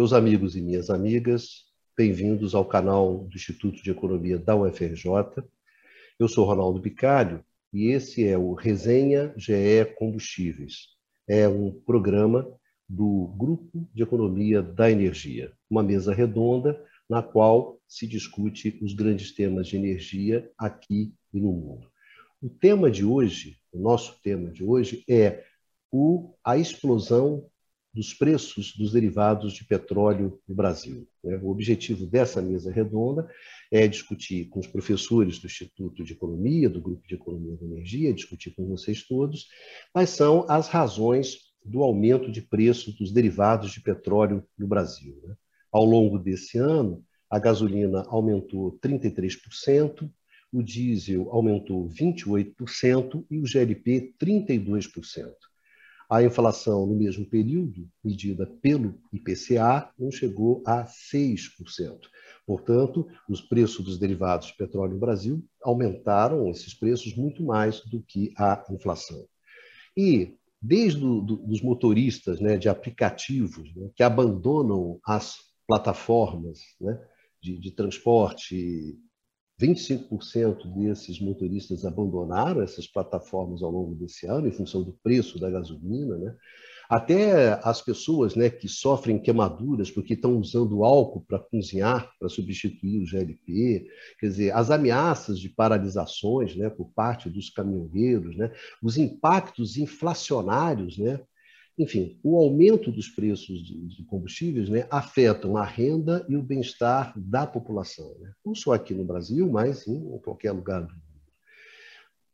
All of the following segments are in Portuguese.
Meus amigos e minhas amigas, bem-vindos ao canal do Instituto de Economia da UFRJ. Eu sou Ronaldo Bicalho e esse é o Resenha GE Combustíveis. É um programa do Grupo de Economia da Energia, uma mesa redonda na qual se discute os grandes temas de energia aqui e no mundo. O tema de hoje, o nosso tema de hoje é o, a explosão dos preços dos derivados de petróleo no Brasil. Né? O objetivo dessa mesa redonda é discutir com os professores do Instituto de Economia, do Grupo de Economia da Energia, discutir com vocês todos quais são as razões do aumento de preço dos derivados de petróleo no Brasil. Né? Ao longo desse ano, a gasolina aumentou 33%, o diesel aumentou 28% e o GLP 32%. A inflação no mesmo período, medida pelo IPCA, não chegou a 6%. Portanto, os preços dos derivados de petróleo no Brasil aumentaram esses preços muito mais do que a inflação. E desde dos motoristas né, de aplicativos né, que abandonam as plataformas né, de, de transporte 25% desses motoristas abandonaram essas plataformas ao longo desse ano, em função do preço da gasolina. Né? Até as pessoas né, que sofrem queimaduras porque estão usando álcool para cozinhar, para substituir o GLP, quer dizer, as ameaças de paralisações né, por parte dos caminhoneiros, né, os impactos inflacionários né, enfim, o aumento dos preços de, combustíveis né, afetam a renda e o bem-estar da população, né? não só aqui no Brasil, mas em qualquer lugar do mundo.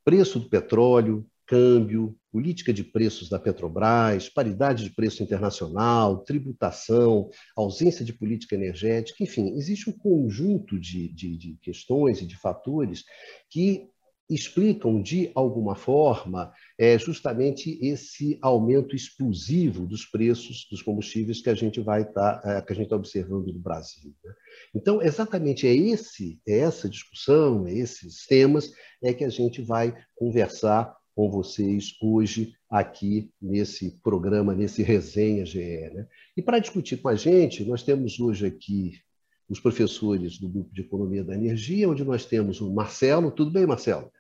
Preço do petróleo, câmbio, política de preços da Petrobras, paridade de preço internacional, tributação, ausência de política energética, enfim, existe um conjunto de, de, de questões e de fatores que explicam de alguma forma é justamente esse aumento explosivo dos preços dos combustíveis que a gente vai estar tá, é, que a gente está observando no Brasil. Né? Então, exatamente é esse é essa discussão, é esses temas é que a gente vai conversar com vocês hoje aqui nesse programa, nesse resenha GE. Né? E para discutir com a gente, nós temos hoje aqui os professores do Grupo de Economia da Energia, onde nós temos o Marcelo. Tudo bem, Marcelo?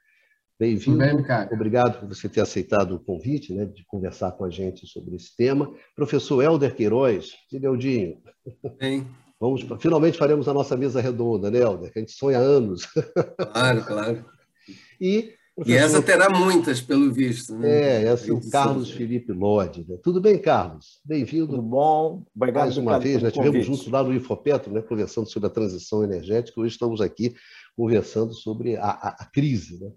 Bem-vindo. Bem, Obrigado por você ter aceitado o convite né, de conversar com a gente sobre esse tema. Professor Helder Queiroz, diga, Eldinho. Bem. Vamos, finalmente faremos a nossa mesa redonda, né, Helder? Que a gente sonha há anos. Claro, claro. E, e essa terá muitas, pelo visto. Né? É, essa é o Carlos Felipe Lodi. Né? Tudo bem, Carlos? Bem-vindo. Tudo bom. Obrigado Mais uma vez, nós tivemos juntos lá no Infopetro, né, conversando sobre a transição energética. Hoje estamos aqui conversando sobre a, a, a crise, né?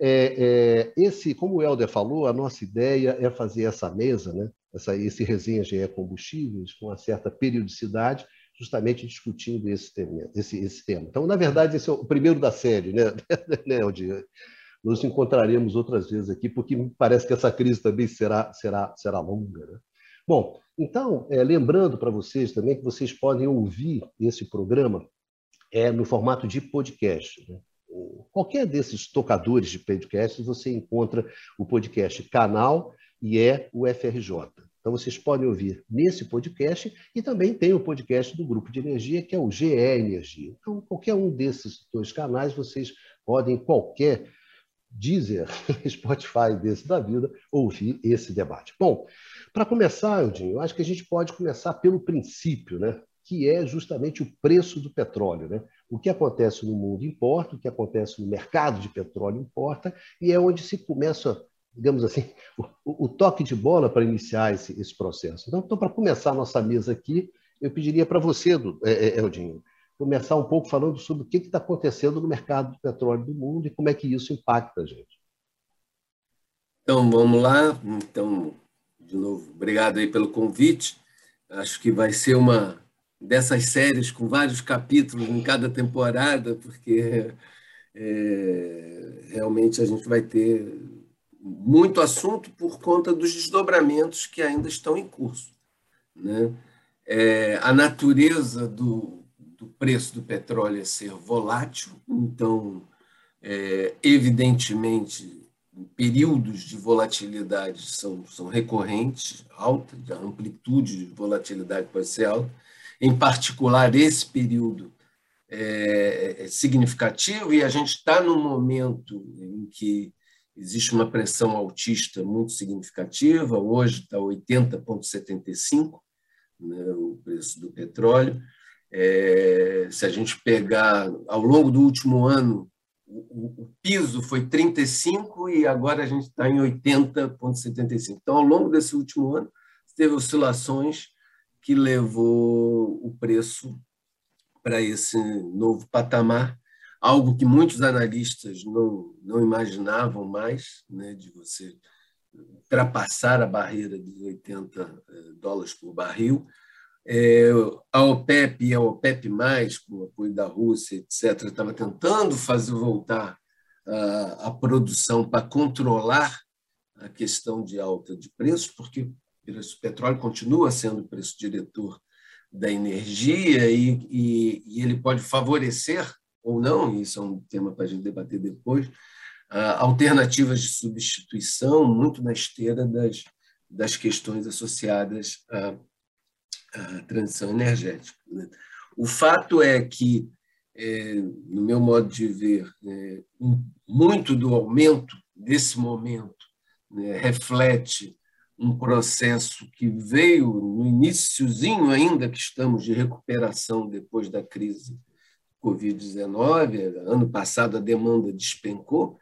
É, é, esse, como o Helder falou, a nossa ideia é fazer essa mesa, né, essa, esse resenha GE Combustíveis, com uma certa periodicidade, justamente discutindo esse tema, esse, esse tema. Então, na verdade, esse é o primeiro da série, né, né Helder? Nos encontraremos outras vezes aqui, porque me parece que essa crise também será, será, será longa. Né? Bom, então, é, lembrando para vocês também que vocês podem ouvir esse programa é, no formato de podcast. Né? Qualquer desses tocadores de podcast, você encontra o podcast Canal e é o FRJ. Então, vocês podem ouvir nesse podcast e também tem o podcast do Grupo de Energia, que é o GE Energia. Então, qualquer um desses dois canais, vocês podem, qualquer Deezer, Spotify desse da vida, ouvir esse debate. Bom, para começar, Eudinho, eu acho que a gente pode começar pelo princípio, né? Que é justamente o preço do petróleo. Né? O que acontece no mundo importa, o que acontece no mercado de petróleo importa, e é onde se começa, digamos assim, o, o toque de bola para iniciar esse, esse processo. Então, então para começar a nossa mesa aqui, eu pediria para você, é, é, Eldinho, começar um pouco falando sobre o que está acontecendo no mercado de petróleo do mundo e como é que isso impacta a gente. Então, vamos lá. Então, de novo, obrigado aí pelo convite. Acho que vai ser uma dessas séries com vários capítulos em cada temporada, porque é, realmente a gente vai ter muito assunto por conta dos desdobramentos que ainda estão em curso. Né? É, a natureza do, do, preço do petróleo é ser volátil, então, é, evidentemente, períodos de volatilidade são, são recorrentes, alta, a amplitude de volatilidade pode ser alta, em particular esse período é, é significativo, e a gente está num momento em que existe uma pressão altista muito significativa, hoje está 80,75 né, o preço do petróleo. É, se a gente pegar ao longo do último ano, o, o piso foi 35 e agora a gente está em 80,75. Então, ao longo desse último ano, teve oscilações que levou o preço para esse novo patamar, algo que muitos analistas não, não imaginavam mais, né, de você ultrapassar a barreira de 80 eh, dólares por barril. É, a OPEP e a OPEP+, com o apoio da Rússia, etc., estava tentando fazer voltar a produção para controlar a questão de alta de preços, porque o petróleo continua sendo o preço diretor da energia e, e, e ele pode favorecer ou não, isso é um tema para a gente debater depois, alternativas de substituição, muito na esteira das, das questões associadas à, à transição energética. Né? O fato é que, é, no meu modo de ver, é, muito do aumento desse momento né, reflete um processo que veio no iníciozinho ainda que estamos de recuperação depois da crise Covid-19. Ano passado a demanda despencou.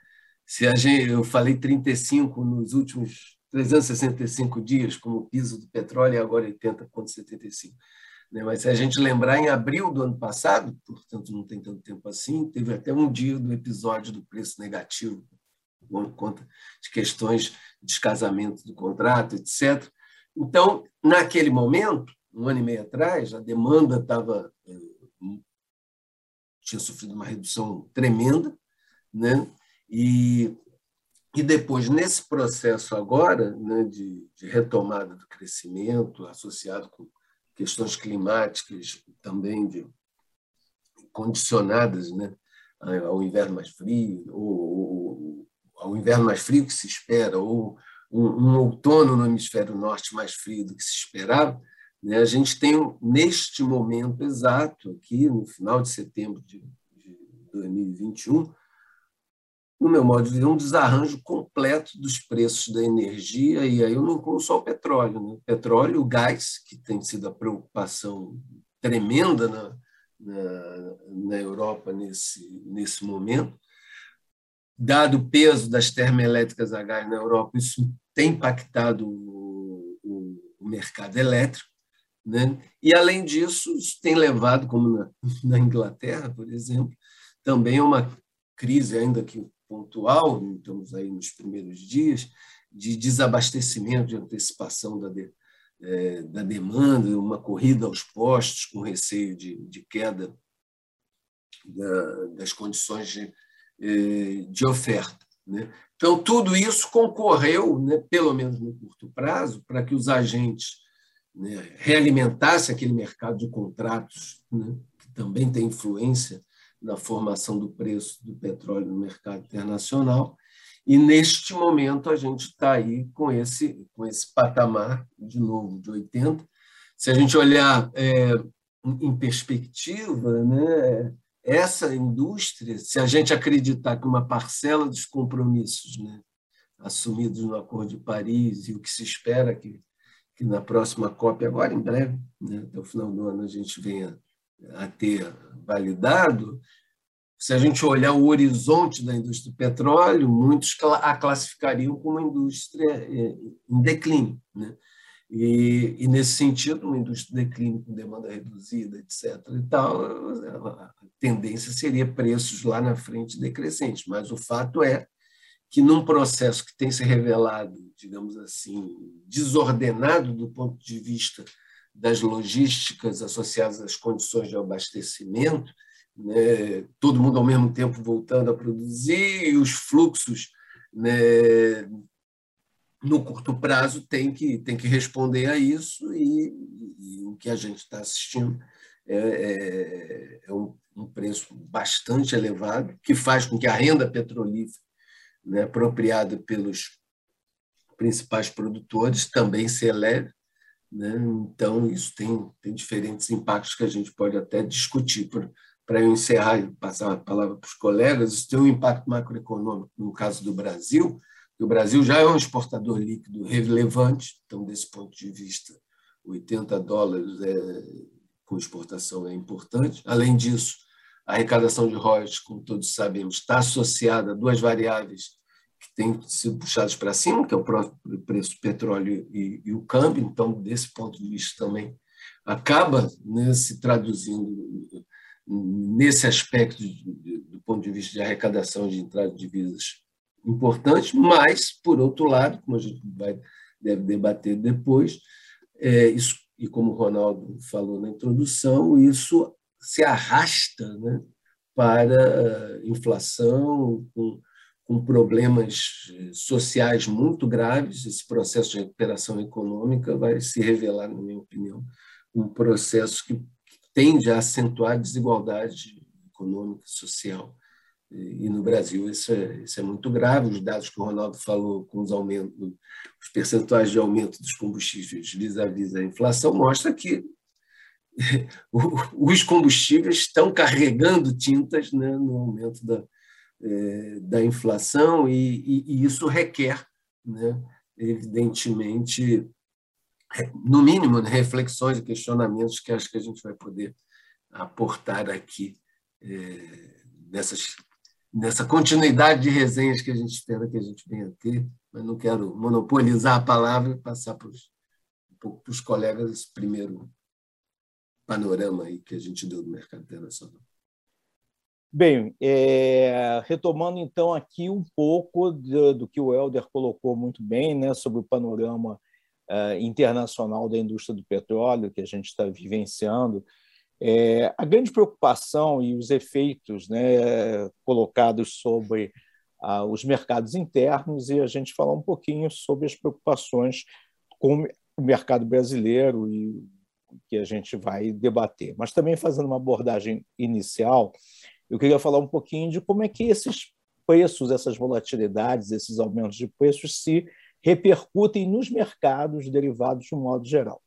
Se a gente, eu falei 35 nos últimos 365 dias como piso do petróleo e agora 80,75. Né? Mas se a gente lembrar, em abril do ano passado, portanto não tem tanto tempo assim, teve até um dia do episódio do preço negativo, por conta de questões de descasamento do contrato, etc. Então, naquele momento, um ano e meio atrás, a demanda estava eh, tinha sofrido uma redução tremenda, né? E, e depois, nesse processo agora né, de, de retomada do crescimento, associado com questões climáticas também de, condicionadas né, ao inverno mais frio, ou, ou, ao inverno mais frio que se espera, ou um, um, outono no hemisfério norte mais frio do que se esperava, né, a gente tem, neste momento exato, aqui no final de setembro de, de 2021, no meu modo de ver, um desarranjo completo dos preços da energia, e aí eu não incluo só o petróleo. Né? Petróleo, o gás, que tem sido a preocupação tremenda na, na, na Europa nesse, nesse momento. Dado o peso das termoelétricas a gás na Europa, isso tem impactado o, o, mercado elétrico. Né? E, além disso, isso tem levado, como na, na Inglaterra, por exemplo, também a uma crise, ainda que pontual, estamos aí nos primeiros dias, de desabastecimento, de antecipação da, de, é, da demanda, uma corrida aos postos com receio de, de queda da, das condições de, é, de oferta. Né? Então, tudo isso concorreu, né, pelo menos no curto prazo, para que os agentes né, realimentassem aquele mercado de contratos, né, que também tem influência na formação do preço do petróleo no mercado internacional. E neste momento a gente está aí com esse, com esse patamar, de novo, de 80. Se a gente olhar é, em perspectiva, né, essa indústria, se a gente acreditar que uma parcela dos compromissos né, assumidos no Acordo de Paris e o que se espera que, que na próxima COP, agora em breve, né, até o final do ano, a gente venha a ter validado, se a gente olhar o horizonte da indústria do petróleo, muitos a classificariam como uma indústria é, em declínio. Né? E, e, nesse sentido, uma indústria de declínio com demanda reduzida, etc. E tal, a tendência seria preços lá na frente decrescentes. Mas o fato é que, num processo que tem se revelado, digamos assim, desordenado do ponto de vista das logísticas associadas às condições de abastecimento, né, todo mundo ao mesmo tempo voltando a produzir, e os fluxos né, no curto prazo tem que, tem que responder a isso, e, e o que a gente está assistindo é, é, é um, um, preço bastante elevado, que faz com que a renda petrolífera né, apropriada pelos principais produtores, também se eleve. Né? Então, isso tem, tem diferentes impactos que a gente pode até discutir. Para eu encerrar e passar a palavra para os colegas, isso tem um impacto macroeconômico no caso do Brasil, o Brasil já é um exportador líquido relevante, então, desse ponto de vista, 80 dólares é, com exportação é importante. Além disso, a arrecadação de royalties, como todos sabemos, está associada a duas variáveis que têm sido puxadas para cima, que é o próprio preço do petróleo e, e o câmbio. Então, desse ponto de vista também, acaba né, se traduzindo nesse aspecto do ponto de vista de arrecadação de entrada de divisas importante, mas, por outro lado, como a gente vai, deve debater depois, é, isso, e como o Ronaldo falou na introdução, isso se arrasta né, para inflação, com, com problemas sociais muito graves. Esse processo de recuperação econômica vai se revelar, na minha opinião, um processo que tende a acentuar a desigualdade econômica e social e no Brasil isso é, isso é muito grave. Os dados que o Ronaldo falou com os aumentos, os percentuais de aumento dos combustíveis vis-à-vis -vis a inflação, mostra que os combustíveis estão carregando tintas né, no aumento da, é, da inflação e, e, e isso requer, né, evidentemente, no mínimo, né, reflexões e questionamentos que acho que a gente vai poder aportar aqui é, nessas nessa continuidade de resenhas que a gente espera que a gente venha ter, mas não quero monopolizar a palavra e passar para os, para os colegas esse primeiro panorama aí que a gente deu do mercado internacional. Bem, é, retomando então aqui um pouco do, do, que o Helder colocou muito bem né, sobre o panorama uh, internacional da indústria do petróleo que a gente está vivenciando, é, a grande preocupação e os efeitos né, colocados sobre ah, os mercados internos e a gente falar um pouquinho sobre as preocupações com o mercado brasileiro e que a gente vai debater. Mas também fazendo uma abordagem inicial, eu queria falar um pouquinho de como é que esses preços, essas volatilidades, esses aumentos de preços se repercutem nos mercados derivados de um modo geral.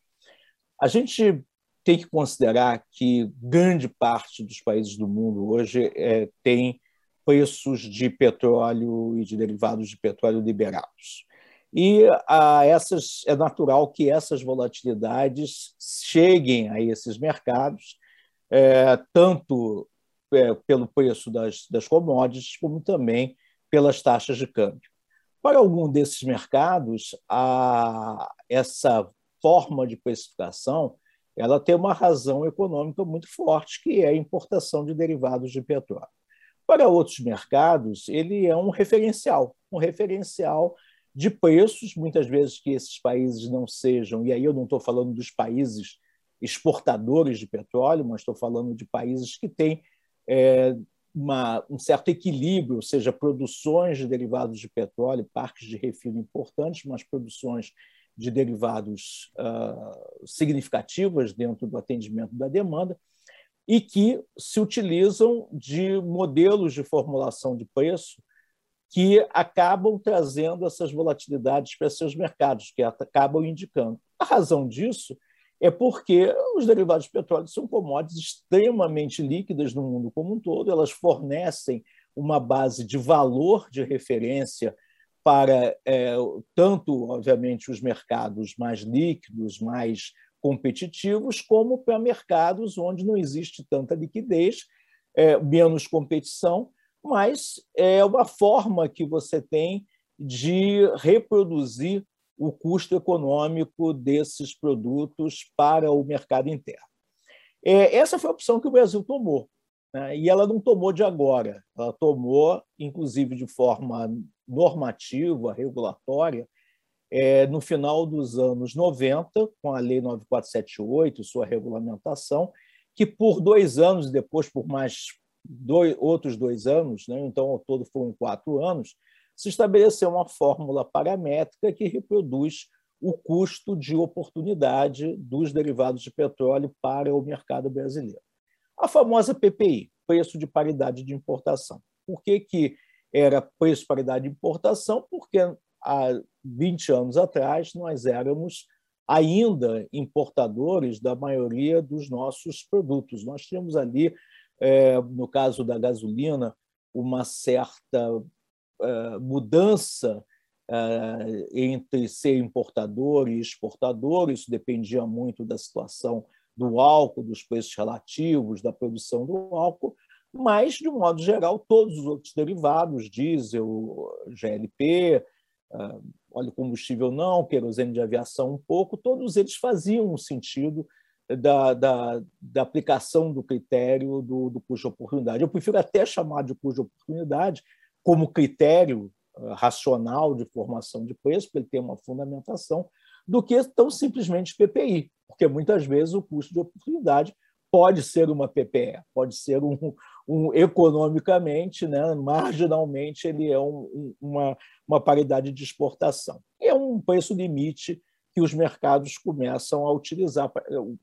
A gente tem que considerar que grande parte dos países do mundo hoje é, tem preços de petróleo e de derivados de petróleo liberados. E a essas, é natural que essas volatilidades cheguem a esses mercados, é, tanto é, pelo preço das, das commodities, como também pelas taxas de câmbio. Para algum desses mercados, a, essa forma de precificação ela tem uma razão econômica muito forte, que é a importação de derivados de petróleo. Para outros mercados, ele é um referencial, um referencial de preços, muitas vezes que esses países não sejam, e aí eu não estou falando dos países exportadores de petróleo, mas estou falando de países que têm é, uma, um certo equilíbrio, ou seja, produções de derivados de petróleo, parques de refino importantes, mas produções de derivados uh, significativas dentro do atendimento da demanda e que se utilizam de modelos de formulação de preço que acabam trazendo essas volatilidades para seus mercados, que acabam indicando. A razão disso é porque os derivados de petróleo são commodities extremamente líquidas no mundo como um todo, elas fornecem uma base de valor de referência para é, tanto, obviamente, os mercados mais líquidos, mais competitivos, como para mercados onde não existe tanta liquidez, é, menos competição, mas é uma forma que você tem de reproduzir o custo econômico desses produtos para o mercado interno. É, essa foi a opção que o Brasil tomou. Né? E ela não tomou de agora, ela tomou, inclusive, de forma normativa, regulatória, é, no final dos anos 90, com a Lei 9478, sua regulamentação, que por dois anos, depois por mais dois, outros dois anos, né? então ao todo foram quatro anos, se estabeleceu uma fórmula paramétrica que reproduz o custo de oportunidade dos derivados de petróleo para o mercado brasileiro. A famosa PPI, preço de paridade de importação. Por que, que era preço paridade de importação, porque há 20 anos atrás nós éramos ainda importadores da maioria dos nossos produtos. Nós tínhamos ali, é, no caso da gasolina, uma certa é, mudança é, entre ser importador e exportador, isso dependia muito da situação do álcool, dos preços relativos, da produção do álcool, mas, de um modo geral, todos os outros derivados, diesel, GLP, ah, óleo combustível não, querosene de aviação um pouco, todos eles faziam sentido da, da, da aplicação do critério do, do custo de oportunidade. Eu prefiro até chamar de custo de oportunidade como critério uh, racional de formação de preço, porque ele tem uma fundamentação, do que tão simplesmente PPI, porque muitas vezes o custo de oportunidade pode ser uma PPE, pode ser um, um economicamente, né, marginalmente, ele é um, uma, uma paridade de exportação. É um preço limite que os mercados começam a utilizar,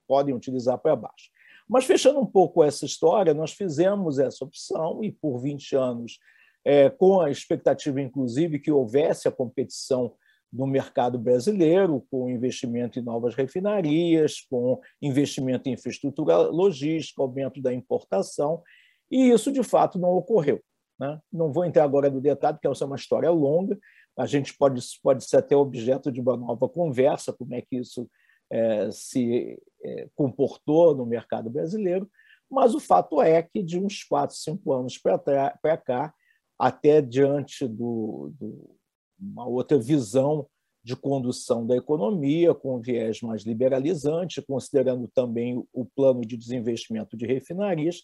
podem utilizar para baixo. Mas, fechando um pouco essa história, nós fizemos essa opção e, por 20 anos, é, com a expectativa, inclusive, que houvesse a competição no mercado brasileiro, com investimento em novas refinarias, com investimento em infraestrutura logística, aumento da importação, e isso de fato não ocorreu. Né? Não vou entrar agora no detalhe, porque essa é uma história longa, a gente pode, pode ser até objeto de uma nova conversa, como é que isso é, se é, comportou no mercado brasileiro, mas o fato é que de uns quatro, cinco anos para cá, até diante do uma outra visão de condução da economia, com um viés mais liberalizante, considerando também o plano de desinvestimento de refinarias,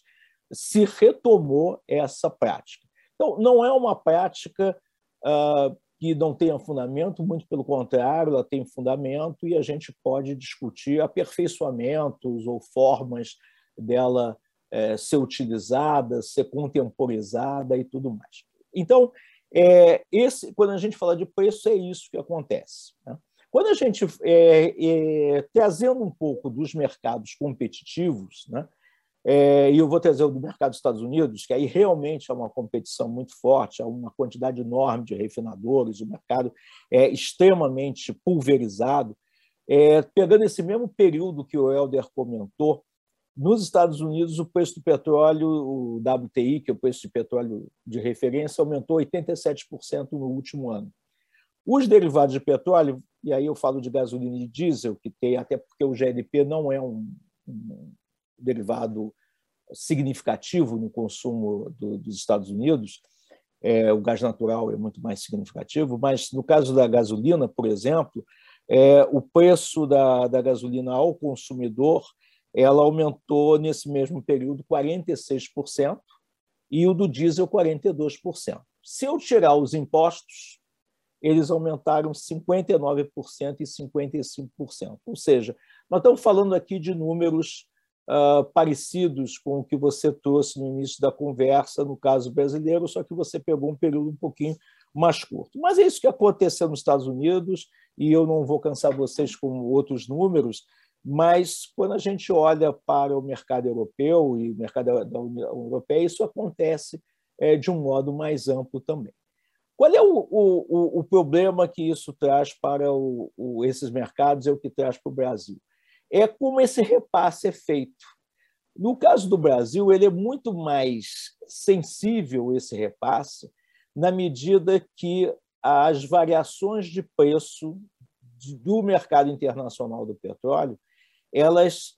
se retomou essa prática. Então, não é uma prática uh, que não tenha fundamento, muito pelo contrário, ela tem fundamento e a gente pode discutir aperfeiçoamentos ou formas dela é, ser utilizada, ser contemporizada e tudo mais. Então, é, esse, quando a gente fala de preço, é isso que acontece. Né? Quando a gente, é, é, trazendo um pouco dos mercados competitivos, né? É, e eu vou trazer o do mercado dos Estados Unidos, que aí realmente é uma competição muito forte, há uma quantidade enorme de refinadores, o mercado é extremamente pulverizado. É, pegando esse mesmo período que o Helder comentou, nos Estados Unidos, o preço do petróleo, o WTI, que é o preço de petróleo de referência, aumentou 87% no último ano. Os derivados de petróleo, e aí eu falo de gasolina e diesel, que tem, até porque o GLP não é um, um derivado significativo no consumo do, dos Estados Unidos, é, o gás natural é muito mais significativo, mas no caso da gasolina, por exemplo, é, o preço da, da gasolina ao consumidor ela aumentou nesse mesmo período 46% e o do diesel 42%. Se eu tirar os impostos, eles aumentaram 59% e 55%. Ou seja, nós estamos falando aqui de números uh, parecidos com o que você trouxe no início da conversa, no caso brasileiro, só que você pegou um período um pouquinho mais curto. Mas é isso que aconteceu nos Estados Unidos, e eu não vou cansar vocês com outros números, mas, quando a gente olha para o mercado europeu e o mercado da União Europeia, isso acontece é, de um modo mais amplo também. Qual é o, o, o problema que isso traz para o, esses mercados e o que traz para o Brasil? É como esse repasse é feito. No caso do Brasil, ele é muito mais sensível, esse repasse, na medida que as variações de preço do mercado internacional do petróleo elas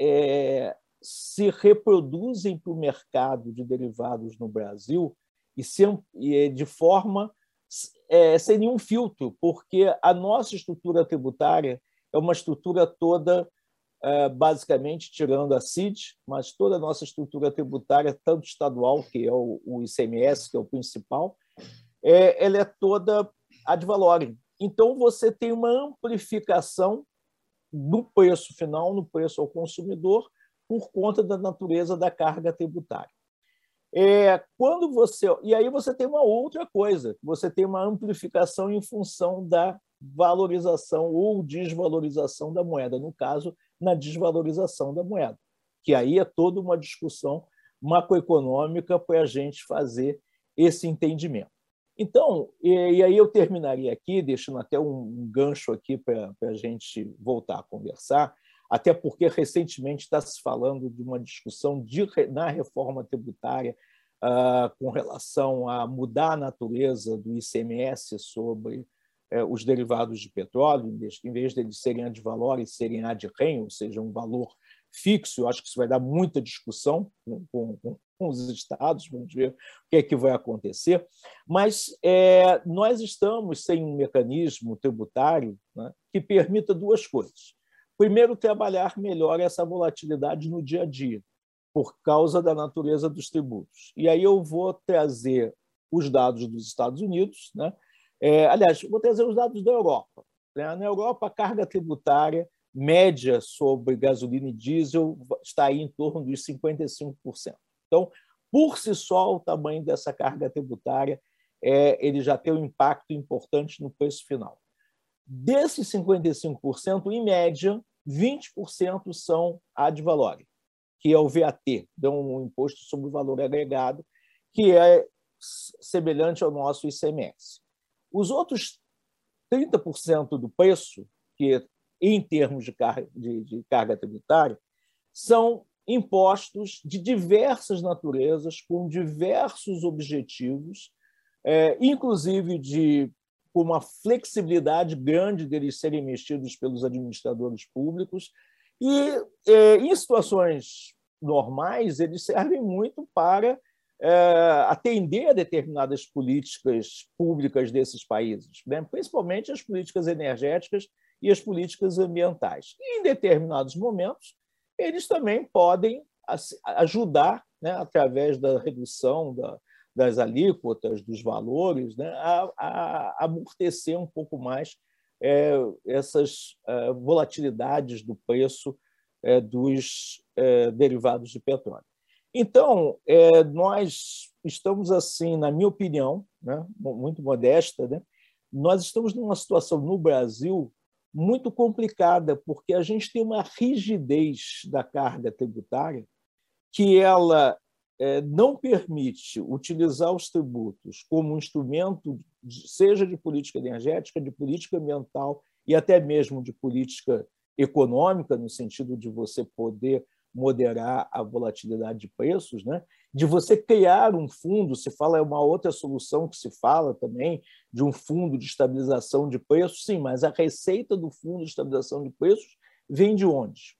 é, se reproduzem para o mercado de derivados no Brasil e, e de forma é, sem nenhum filtro, porque a nossa estrutura tributária é uma estrutura toda, é, basicamente, tirando a CID, mas toda a nossa estrutura tributária, tanto estadual, que é o, ICMS, que é o principal, é, ela é toda ad valorem. Então, você tem uma amplificação no preço final, no preço ao consumidor, por conta da natureza da carga tributária. É, quando você e aí você tem uma outra coisa, você tem uma amplificação em função da valorização ou desvalorização da moeda, no caso, na desvalorização da moeda, que aí é toda uma discussão macroeconômica para a gente fazer esse entendimento. Então, e, aí eu terminaria aqui, deixando até um, gancho aqui para a gente voltar a conversar, até porque recentemente está se falando de uma discussão de, na reforma tributária uh, com relação a mudar a natureza do ICMS sobre os derivados de petróleo, em vez, em vez de eles serem ad valores, serem ad rem, ou seja, um valor fixo. Eu acho que isso vai dar muita discussão com, com, com os estados, vamos ver o que é que vai acontecer. Mas é, nós estamos sem um mecanismo tributário né, que permita duas coisas. Primeiro, trabalhar melhor essa volatilidade no dia a dia, por causa da natureza dos tributos. E aí eu vou trazer os dados dos Estados Unidos, né? É, aliás, vou trazer os dados da Europa. Né? Na Europa, a carga tributária média sobre gasolina e diesel está aí em torno dos 55%. Então, por si só, o tamanho dessa carga tributária é, ele já tem um impacto importante no preço final. Desses 55%, em média, 20% são ad valorem, que é o VAT, um imposto sobre o valor agregado, que é semelhante ao nosso ICMS. Os outros 30% do preço, que em termos de carga, de, de carga tributária, são impostos de diversas naturezas, com diversos objetivos, é, inclusive de com uma flexibilidade grande deles serem mexidos pelos administradores públicos. E, é, em situações normais, eles servem muito para atender a determinadas políticas públicas desses países, né? principalmente as políticas energéticas e as políticas ambientais. E, em determinados momentos, eles também podem ajudar, né, através da redução da, das alíquotas, dos valores, né, a, a, amortecer um pouco mais é, essas é, volatilidades do preço é, dos é, derivados de petróleo. Então, é, nós estamos assim, na minha opinião, né, muito modesta, né, nós estamos numa situação no Brasil muito complicada, porque a gente tem uma rigidez da carga tributária que ela é, não permite utilizar os tributos como um instrumento, seja de política energética, de política ambiental e até mesmo de política econômica, no sentido de você poder moderar a volatilidade de preços, né? de você criar um fundo, se fala é uma outra solução que se fala também, de um fundo de estabilização de preços, sim, mas a receita do fundo de estabilização de preços vem de onde?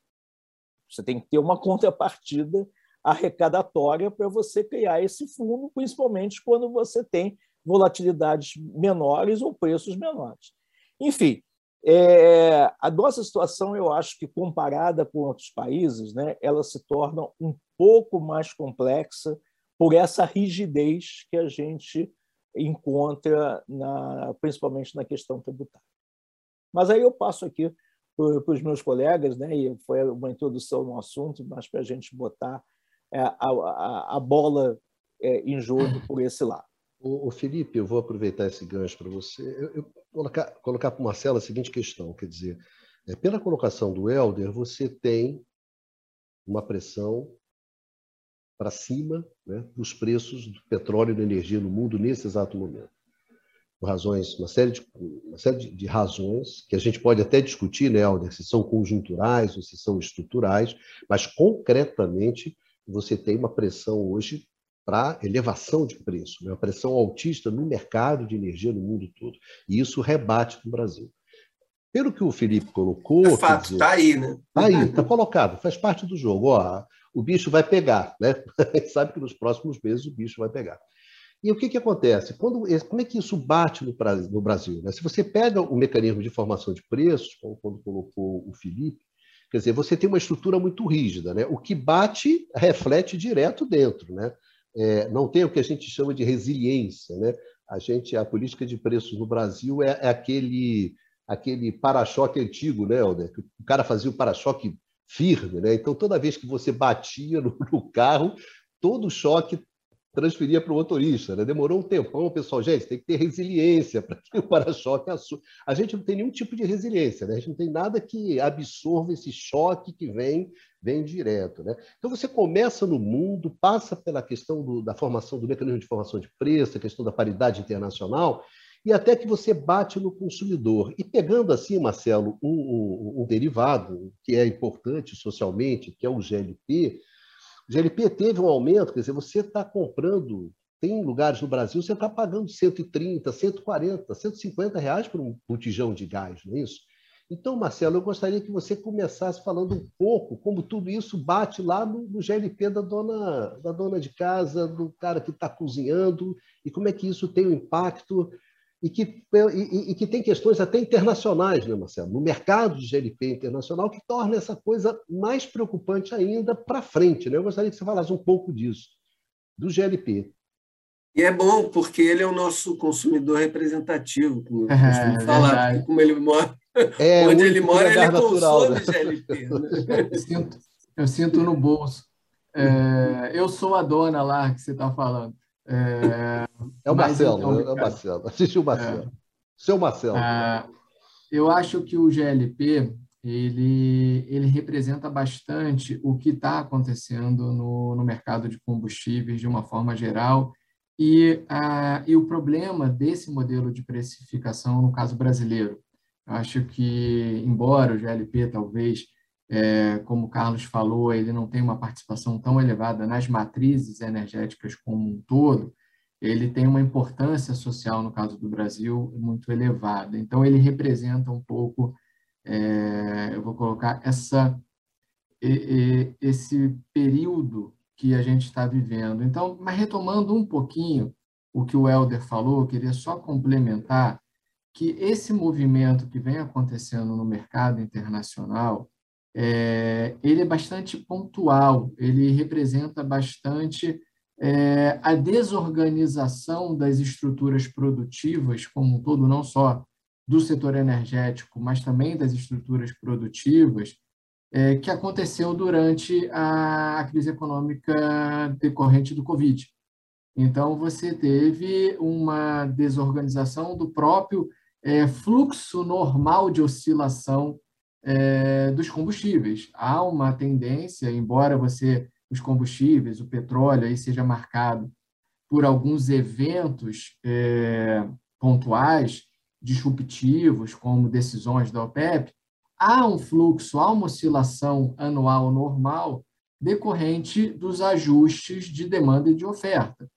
Você tem que ter uma contrapartida arrecadatória para você criar esse fundo, principalmente quando você tem volatilidades menores ou preços menores. Enfim, é, a nossa situação, eu acho que comparada com outros países, né, ela se torna um pouco mais complexa por essa rigidez que a gente encontra, na, principalmente na questão tributária. Mas aí eu passo aqui para os meus colegas, né, e foi uma introdução no assunto, mas para a gente botar é, a, a, a bola é, em jogo por esse lado. O, Felipe, eu vou aproveitar esse gancho para você. Eu, eu colocar, colocar para o Marcelo a seguinte questão, quer dizer, é, pela colocação do Helder, você tem uma pressão para cima né, dos preços do petróleo e da energia no mundo nesse exato momento. Por razões, uma série, de, uma série de, de razões que a gente pode até discutir, né, Helder, se são conjunturais ou se são estruturais, mas concretamente você tem uma pressão hoje para elevação de preço, né? uma pressão altista no mercado de energia no mundo todo. E isso rebate no Brasil. Pelo que o Felipe colocou. É fato, está aí, né? Está aí, está colocado, faz parte do jogo. Ó, o bicho vai pegar, né? A sabe que nos próximos meses o bicho vai pegar. E o que, que acontece? Quando, como é que isso bate no, no Brasil? Né? Se você pega o mecanismo de formação de preços, como quando colocou o Felipe, quer dizer, você tem uma estrutura muito rígida. Né? O que bate reflete direto dentro. Né? É, não tem o que a gente chama de resiliência. Né? A, gente, a política de preços no Brasil é, é aquele, aquele para-choque antigo, né, Helder? O cara fazia o para-choque firme, né? então toda vez que você batia no, no carro, todo o choque transferia para o motorista. Né? Demorou um tempão, pessoal, gente, tem que ter resiliência para que o para-choque assuma. A gente não tem nenhum tipo de resiliência, né? a gente não tem nada que absorva esse choque que vem, vem direto. Né? Então você começa no mundo, passa pela questão do, da formação do mecanismo de formação de preço, a questão da paridade internacional, e até que você bate no consumidor. E pegando assim, Marcelo, um, um, um derivado que é importante socialmente, que é o GLP, o GLP teve um aumento, quer dizer, você está comprando, tem lugares no Brasil, você está pagando 130, 140, 150 reais por um botijão de gás, não é isso? Então, Marcelo, eu gostaria que você começasse falando um pouco como tudo isso bate lá no, no GLP da dona, da dona de casa, do cara que está cozinhando, e como é que isso tem um impacto e que, e, e, que tem questões até internacionais, né, Marcelo? No mercado de GLP internacional, que torna essa coisa mais preocupante ainda para frente. Né? Eu gostaria que você falasse um pouco disso, do GLP. E é bom, porque ele é o nosso consumidor representativo, como eu costumo é, falar, porque como ele mora, é, onde ele mora, ele natural, consome né? GLP. Né? Eu, sinto, eu sinto no bolso. É, eu sou a dona lá que você está falando. É, é o Marcelo, então, é o Marcelo. Assistiu o Marcelo. É, Seu Marcelo. É, eu acho que o GLP ele, ele representa bastante o que está acontecendo no, no mercado de combustíveis de uma forma geral e, a, e o problema desse modelo de precificação no caso brasileiro. Acho que, embora o GLP talvez é, como o Carlos falou, ele não tem uma participação tão elevada nas matrizes energéticas como um todo, ele tem uma importância social, no caso do Brasil, muito elevada. Então, ele representa um pouco, é, eu vou colocar, essa, esse período que a gente está vivendo. Então, mas retomando um pouquinho o que o Helder falou, eu queria só complementar que esse movimento que vem acontecendo no mercado internacional, é, ele é bastante pontual, ele representa bastante é, a desorganização das estruturas produtivas como um todo, não só do setor energético, mas também das estruturas produtivas, é, que aconteceu durante a, a crise econômica decorrente do Covid. Então, você teve uma desorganização do próprio é, fluxo normal de oscilação é, dos combustíveis. Há uma tendência, embora você os combustíveis, o petróleo, aí seja marcado por alguns eventos é, pontuais, disruptivos, como decisões da OPEP, há um fluxo, há uma oscilação anual normal decorrente dos ajustes de demanda e de oferta.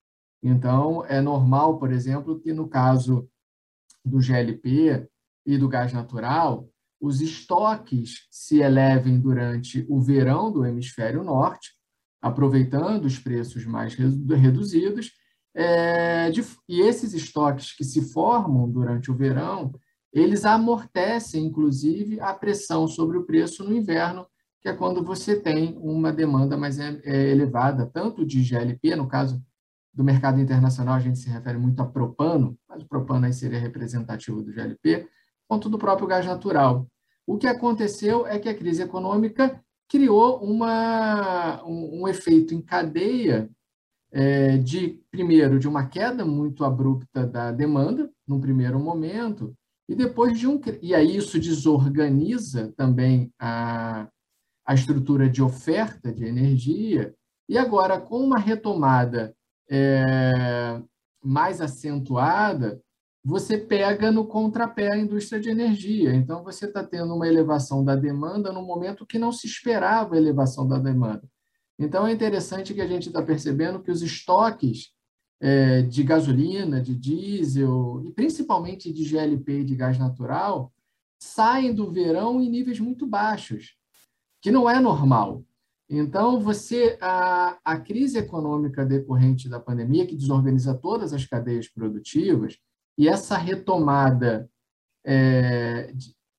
Então, é normal, por exemplo, que no caso do GLP e do gás natural, os estoques se elevem durante o verão do hemisfério norte, aproveitando os preços mais reduzidos, é, de, e esses estoques que se formam durante o verão, eles amortecem, inclusive, a pressão sobre o preço no inverno, que é quando você tem uma demanda mais é, é elevada, tanto de GLP, no caso do mercado internacional, a gente se refere muito a propano, mas o propano aí seria representativo do GLP, quanto do próprio gás natural. O que aconteceu é que a crise econômica criou uma, um, um efeito em cadeia é, de, primeiro, de uma queda muito abrupta da demanda, num primeiro momento, e depois de um. E aí isso desorganiza também a, a estrutura de oferta de energia, e agora, com uma retomada é, mais acentuada, você pega no contrapé a indústria de energia. Então, você está tendo uma elevação da demanda no momento que não se esperava a elevação da demanda. Então, é interessante que a gente está percebendo que os estoques é, de gasolina, de diesel e principalmente de GLP e de gás natural saem do verão em níveis muito baixos, que não é normal. Então, você a, a crise econômica decorrente da pandemia, que desorganiza todas as cadeias produtivas, e essa retomada é,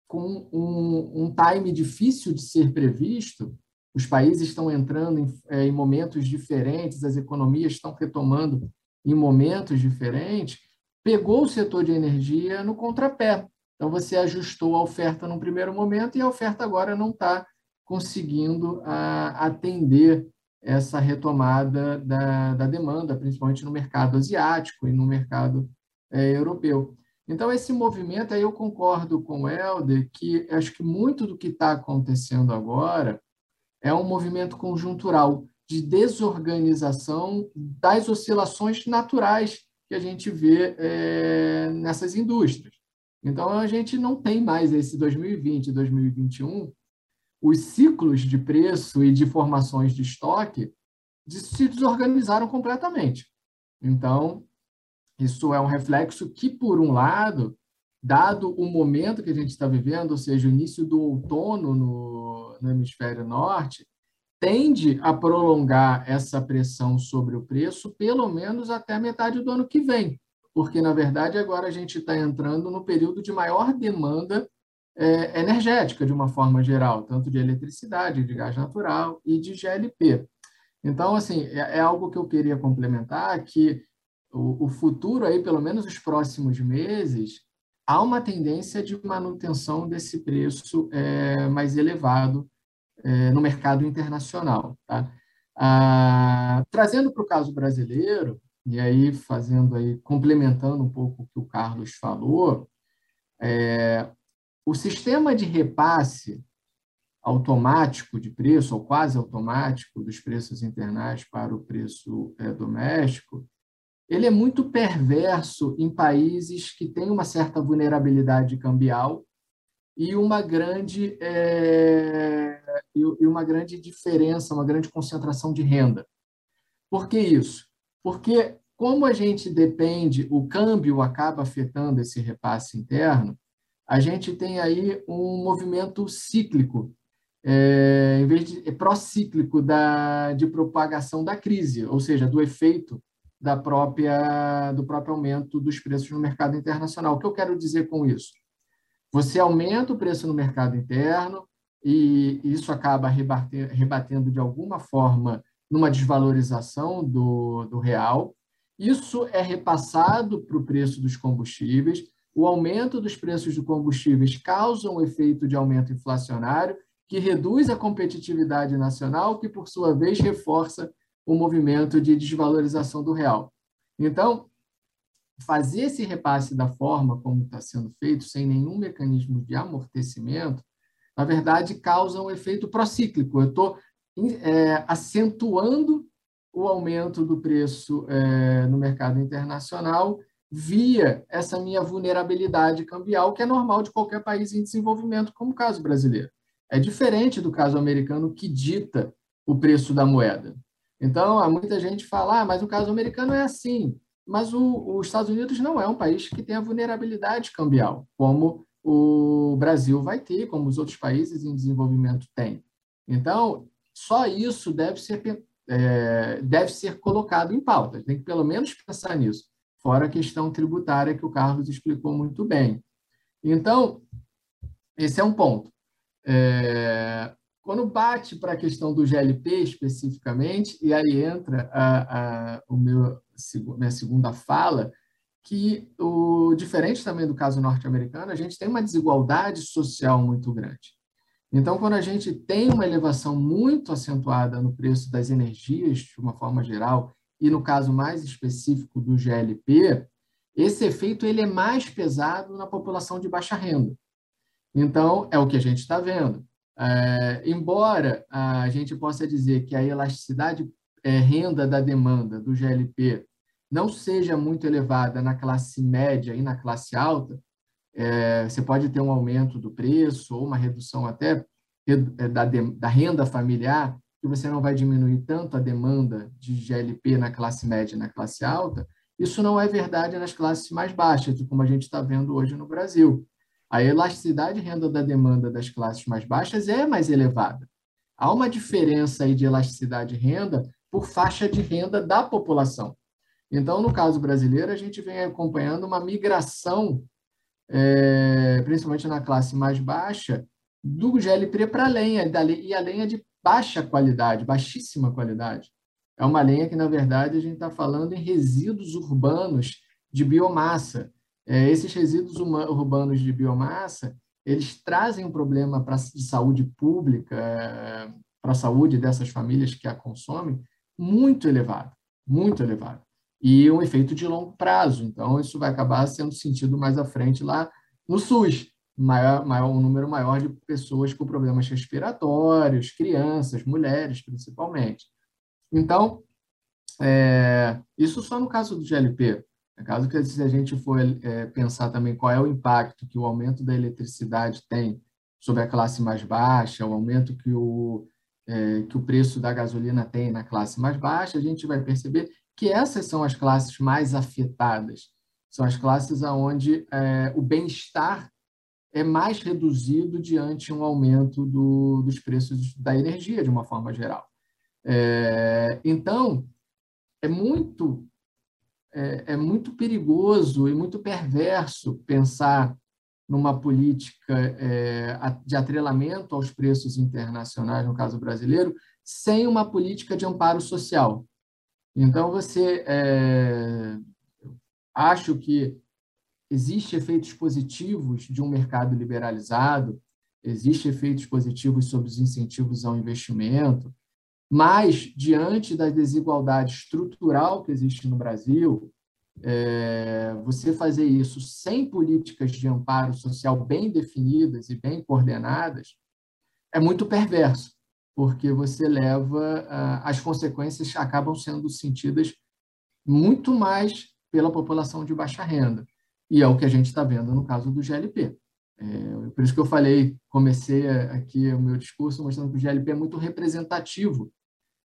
com um, um, time difícil de ser previsto, os países estão entrando em, é, em momentos diferentes, as economias estão retomando em momentos diferentes, pegou o setor de energia no contrapé. Então, você ajustou a oferta num primeiro momento e a oferta agora não está conseguindo a, atender essa retomada da, da demanda, principalmente no mercado asiático e no mercado é, europeu. Então, esse movimento, aí eu concordo com o Helder, que acho que muito do que está acontecendo agora é um movimento conjuntural de desorganização das oscilações naturais que a gente vê é, nessas indústrias. Então, a gente não tem mais esse 2020 e 2021 os ciclos de preço e de formações de estoque se desorganizaram completamente. Então, isso é um reflexo que, por um lado, dado o momento que a gente está vivendo, ou seja, o início do outono no, no hemisfério norte, tende a prolongar essa pressão sobre o preço pelo menos até metade do ano que vem, porque, na verdade, agora a gente está entrando no período de maior demanda é, energética, de uma forma geral, tanto de eletricidade, de gás natural e de GLP. Então, assim, é, é algo que eu queria complementar, que o, o futuro aí, pelo menos os próximos meses, há uma tendência de manutenção desse preço é, mais elevado é, no mercado internacional. Tá? Ah, trazendo para o caso brasileiro, e aí fazendo aí, complementando um pouco o que o Carlos falou, é, o sistema de repasse automático de preço, ou quase automático, dos preços internais para o preço é, doméstico, ele é muito perverso em países que têm uma certa vulnerabilidade cambial e uma grande é, e uma grande diferença, uma grande concentração de renda. Por que isso? Porque como a gente depende, o câmbio acaba afetando esse repasse interno, a gente tem aí um movimento cíclico, é, em vez de é procíclico da, de propagação da crise, ou seja, do efeito da própria do próprio aumento dos preços no mercado internacional. O que eu quero dizer com isso? Você aumenta o preço no mercado interno e isso acaba rebatendo, de alguma forma numa desvalorização do, do real. Isso é repassado para o preço dos combustíveis o aumento dos preços de combustíveis causa um efeito de aumento inflacionário que reduz a competitividade nacional, que, por sua vez, reforça o movimento de desvalorização do real. Então, fazer esse repasse da forma como está sendo feito, sem nenhum mecanismo de amortecimento, na verdade, causa um efeito procíclico. Eu estou é, acentuando o aumento do preço é, no mercado internacional via essa minha vulnerabilidade cambial, que é normal de qualquer país em desenvolvimento, como o caso brasileiro. É diferente do caso americano, que dita o preço da moeda. Então, há muita gente fala, ah, mas o caso americano é assim. Mas o, os Estados Unidos não é um país que tem a vulnerabilidade cambial, como o Brasil vai ter, como os outros países em desenvolvimento têm. Então, só isso deve ser, é, deve ser colocado em pauta. Tem que pelo menos pensar nisso fora a questão tributária que o Carlos explicou muito bem. Então, esse é um ponto. É, quando bate para a questão do GLP especificamente, e aí entra a, a, o meu, minha segunda fala, que o diferente também do caso norte-americano, a gente tem uma desigualdade social muito grande. Então, quando a gente tem uma elevação muito acentuada no preço das energias, de uma forma geral, e no caso mais específico do GLP, esse efeito ele é mais pesado na população de baixa renda. Então, é o que a gente está vendo. É, embora a gente possa dizer que a elasticidade é, renda da demanda do GLP não seja muito elevada na classe média e na classe alta, é, você pode ter um aumento do preço ou uma redução até é, da, da renda familiar, que você não vai diminuir tanto a demanda de GLP na classe média e na classe alta, isso não é verdade nas classes mais baixas, como a gente está vendo hoje no Brasil. A elasticidade de renda da demanda das classes mais baixas é mais elevada. Há uma diferença aí de elasticidade de renda por faixa de renda da população. Então, no caso brasileiro, a gente vem acompanhando uma migração, é, principalmente na classe mais baixa, do GLP para a lenha, e a lenha de baixa qualidade, baixíssima qualidade. É uma lenha que, na verdade, a gente está falando em resíduos urbanos de biomassa. É, esses resíduos urbanos de biomassa, eles trazem um problema pra, de saúde pública é, para a saúde dessas famílias que a consomem muito elevado, muito elevado. E um efeito de longo prazo. Então, isso vai acabar sendo sentido mais à frente lá no SUS. Maior, maior, um número maior de pessoas com problemas respiratórios, crianças, mulheres, principalmente. Então, é, isso só no caso do GLP. No caso que se a gente for é, pensar também qual é o impacto que o aumento da eletricidade tem sobre a classe mais baixa, o aumento que o, é, que o preço da gasolina tem na classe mais baixa, a gente vai perceber que essas são as classes mais afetadas. São as classes onde é, o bem-estar é mais reduzido diante um aumento do, dos preços da energia, de uma forma geral. É, então, é muito, é, é muito perigoso e muito perverso pensar numa política é, de atrelamento aos preços internacionais, no caso brasileiro, sem uma política de amparo social. Então, você é, acho que existem efeitos positivos de um mercado liberalizado, existem efeitos positivos sobre os incentivos ao investimento, mas, diante da desigualdade estrutural que existe no Brasil, é, você fazer isso sem políticas de amparo social bem definidas e bem coordenadas é muito perverso, porque você leva, as consequências acabam sendo sentidas muito mais pela população de baixa renda. E é o que a gente está vendo no caso do GLP. É, por isso que eu falei, comecei aqui o meu discurso mostrando que o GLP é muito representativo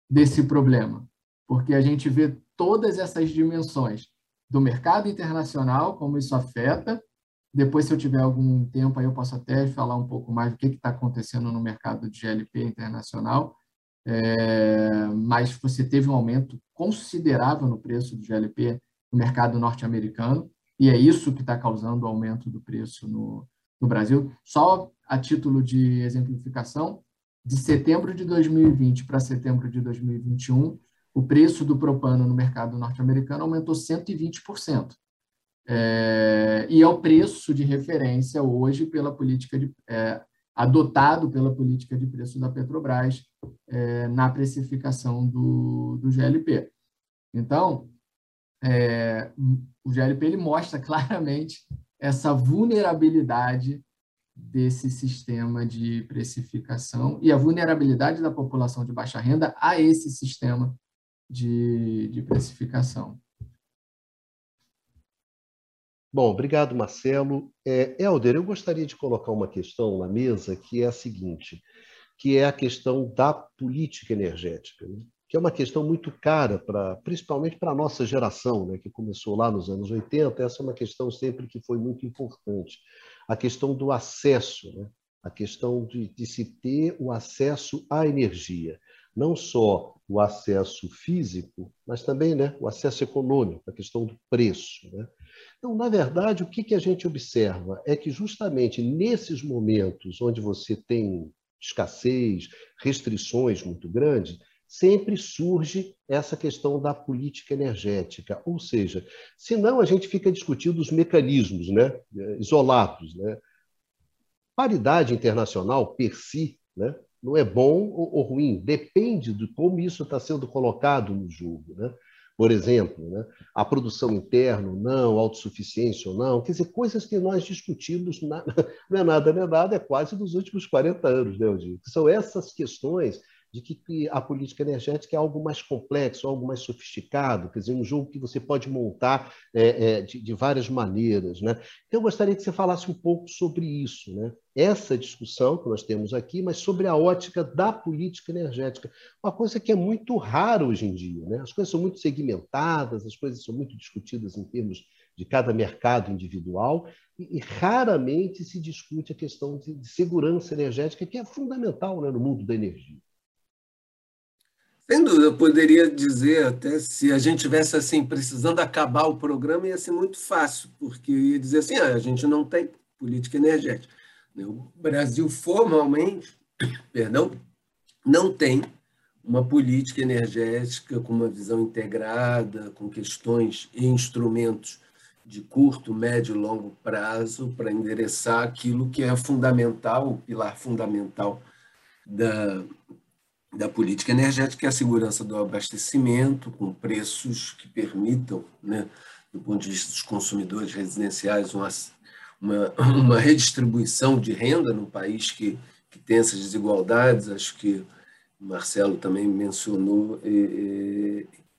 desse problema, porque a gente vê todas essas dimensões do mercado internacional, como isso afeta. Depois, se eu tiver algum tempo, aí eu posso até falar um pouco mais do que está acontecendo no mercado de GLP internacional. É, mas você teve um aumento considerável no preço do GLP no mercado norte-americano, e é isso que está causando o aumento do preço no, no Brasil. Só a título de exemplificação, de setembro de 2020 para setembro de 2021, o preço do propano no mercado norte-americano aumentou 120%. É, e é o preço de referência hoje pela política de, é, adotado pela política de preço da Petrobras é, na precificação do, do GLP. Então, é, o GLP ele mostra claramente essa vulnerabilidade desse sistema de precificação e a vulnerabilidade da população de baixa renda a esse sistema de, de precificação. Bom, obrigado, Marcelo. É, Helder, eu gostaria de colocar uma questão na mesa que é a seguinte, que é a questão da política energética, né? Que é uma questão muito cara, para, principalmente para a nossa geração, né, que começou lá nos anos 80, essa é uma questão sempre que foi muito importante. A questão do acesso, né? a questão de, de se ter o acesso à energia não só o acesso físico, mas também né, o acesso econômico, a questão do preço. Né? Então, na verdade, o que, que a gente observa é que justamente nesses momentos onde você tem escassez, restrições muito grandes, sempre surge essa questão da política energética. Ou seja, senão a gente fica discutindo os mecanismos né, isolados. Né? Paridade internacional, per si, né, não é bom ou, ruim, depende de como isso está sendo colocado no jogo. Né? Por exemplo, né? a produção interna, não, autossuficiência ou não, quer dizer, coisas que nós discutimos, na... não é nada, não é nada, é quase dos últimos 40 anos, né, Eugênio? São essas questões de que a política energética é algo mais complexo, algo mais sofisticado, quer dizer, um jogo que você pode montar é, é, de, de, várias maneiras. Né? Então, eu gostaria que você falasse um pouco sobre isso, né? essa discussão que nós temos aqui, mas sobre a ótica da política energética, uma coisa que é muito rara hoje em dia. Né? As coisas são muito segmentadas, as coisas são muito discutidas em termos de cada mercado individual, e, e raramente se discute a questão de, de segurança energética, que é fundamental né, no mundo da energia. Sem dúvida, eu poderia dizer até se a gente tivesse assim precisando acabar o programa ia ser muito fácil, porque ia dizer assim, ah, a gente não tem política energética. O Brasil formalmente, perdão, não tem uma política energética com uma visão integrada, com questões e instrumentos de curto, médio e longo prazo para endereçar aquilo que é fundamental, o pilar fundamental da, da política energética é a segurança do abastecimento, com preços que permitam, né, do ponto de vista dos consumidores residenciais, uma, uma, uma redistribuição de renda num país que, que tem essas desigualdades. Acho que o Marcelo também mencionou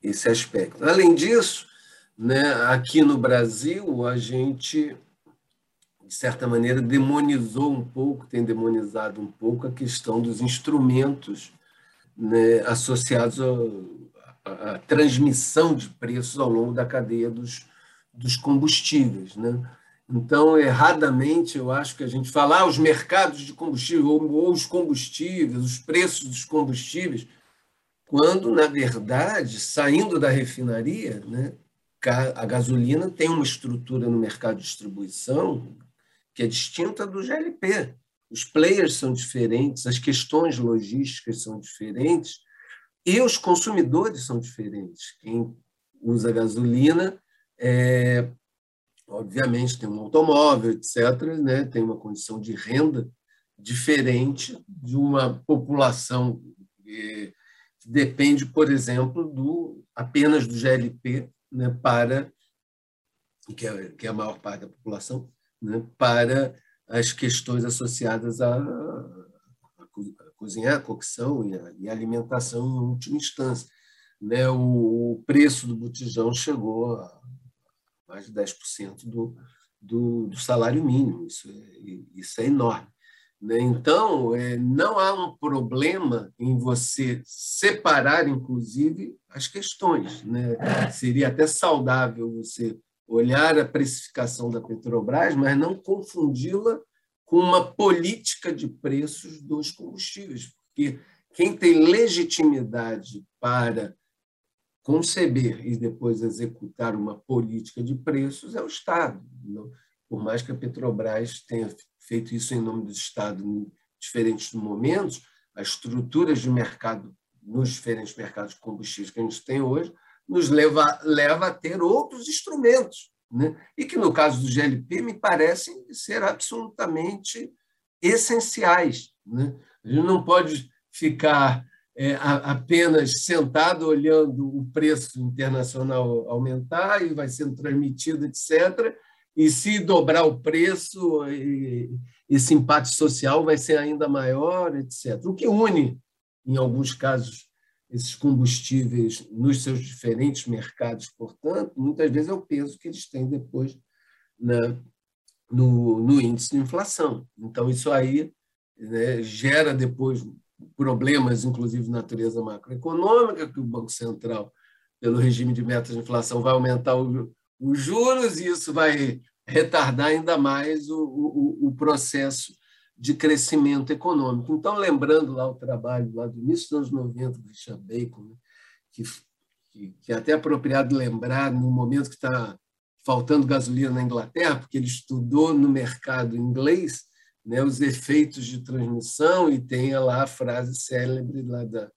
esse aspecto. Além disso, né, aqui no Brasil, a gente, de certa maneira, demonizou um pouco, tem demonizado um pouco a questão dos instrumentos né, associados à transmissão de preços ao longo da cadeia dos, dos combustíveis. Né? Então, erradamente, eu acho que a gente fala ah, os mercados de combustível ou, ou os combustíveis, os preços dos combustíveis, quando, na verdade, saindo da refinaria, né, a gasolina tem uma estrutura no mercado de distribuição que é distinta do GLP os players são diferentes, as questões logísticas são diferentes e os consumidores são diferentes. Quem usa gasolina, é, obviamente, tem um automóvel, etc., né, tem uma condição de renda diferente de uma população que depende, por exemplo, do apenas do GLP né, para que é, que é a maior parte da população, né, para as questões associadas a, a, cozinhar, a cocção e a, e a, alimentação em última instância. Né? O, o, preço do botijão chegou a mais de 10% do, do, do salário mínimo, isso é, isso é enorme. Né? Então, é, não há um problema em você separar, inclusive, as questões. Né? Seria até saudável você olhar a precificação da Petrobras, mas não confundi-la com uma política de preços dos combustíveis, porque quem tem legitimidade para conceber e depois executar uma política de preços é o Estado. Por mais que a Petrobras tenha feito isso em nome do Estado em diferentes momentos, as estruturas de mercado nos diferentes mercados de combustíveis que a gente tem hoje nos leva, leva a ter outros instrumentos, né? e que, no caso do GLP, me parecem ser absolutamente essenciais. Né? A gente não pode ficar é, apenas sentado olhando o preço internacional aumentar e vai sendo transmitido, etc., e se dobrar o preço, esse impacto social vai ser ainda maior, etc. O que une, em alguns casos, esses combustíveis nos seus diferentes mercados, portanto, muitas vezes é o peso que eles têm depois na, no, no índice de inflação. Então, isso aí né, gera depois problemas, inclusive de natureza macroeconômica, que o Banco Central, pelo regime de metas de inflação, vai aumentar o, os juros e isso vai retardar ainda mais o, o, o processo de crescimento econômico. Então, lembrando lá o trabalho lá do início dos anos 90 do Richard Bacon, né, que, que, que é até apropriado lembrar no momento que está faltando gasolina na Inglaterra, porque ele estudou no mercado inglês né, os efeitos de transmissão e tem lá a frase célebre lá da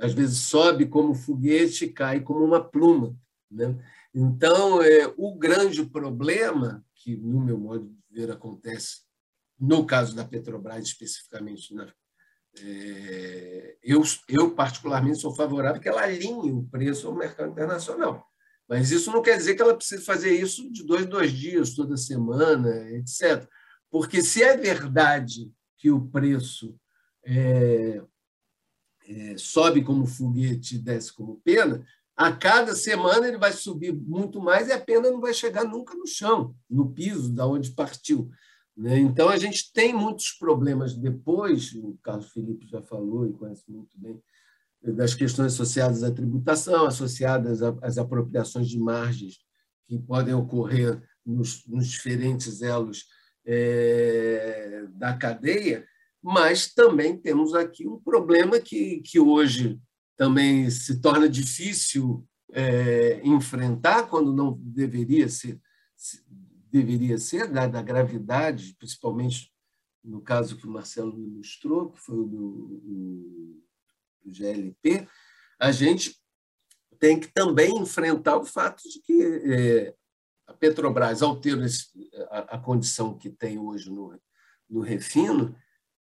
às vezes sobe como foguete e cai como uma pluma. Né? Então, é, o grande problema, que no meu modo de ver acontece no caso da Petrobras, especificamente, né? é, eu, eu, particularmente, sou favorável que ela alinhe o preço ao mercado internacional. Mas isso não quer dizer que ela precise fazer isso de dois, dois dias, toda semana, etc. Porque se é verdade que o preço é, é, sobe como foguete e desce como pena, a cada semana ele vai subir muito mais e a pena não vai chegar nunca no chão, no piso, da onde partiu. Né? Então, a gente tem muitos problemas depois, o Carlos Felipe já falou e conhece muito bem, das questões associadas à tributação, associadas às apropriações de margens que podem ocorrer nos, nos diferentes elos é, da cadeia, mas também temos aqui um problema que, que hoje também se torna difícil é, enfrentar, quando não deveria ser, deveria ser, dada a gravidade, principalmente no caso que o Marcelo ilustrou, que foi o do, do GLP, a gente tem que também enfrentar o fato de que é, a Petrobras, ao ter esse, a, a, condição que tem hoje no, no refino,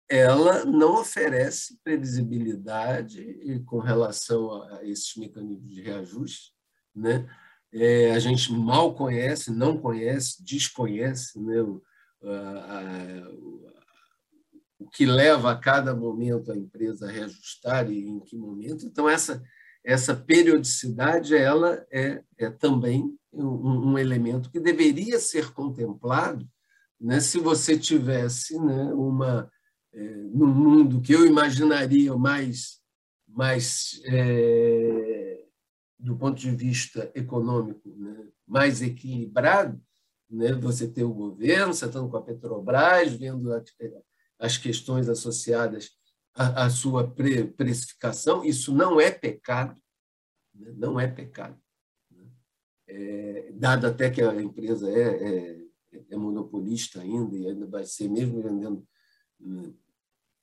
ela não oferece previsibilidade com relação a esses mecanismos de reajuste. Né? É, a gente mal conhece, não conhece, desconhece né? o, a, a, o que leva a cada momento a empresa a reajustar e em que momento. Então, essa, essa periodicidade ela é, é também um, um elemento que deveria ser contemplado né? se você tivesse né, uma é, no mundo que eu imaginaria mais, mais é, do ponto de vista econômico, né, mais equilibrado, né, você ter o governo sentando com a Petrobras, vendo a, as questões associadas à, à sua pre, precificação, isso não é pecado, né, não é pecado. Né. É, dado até que a empresa é, é, é monopolista ainda e ainda vai ser, mesmo vendendo né,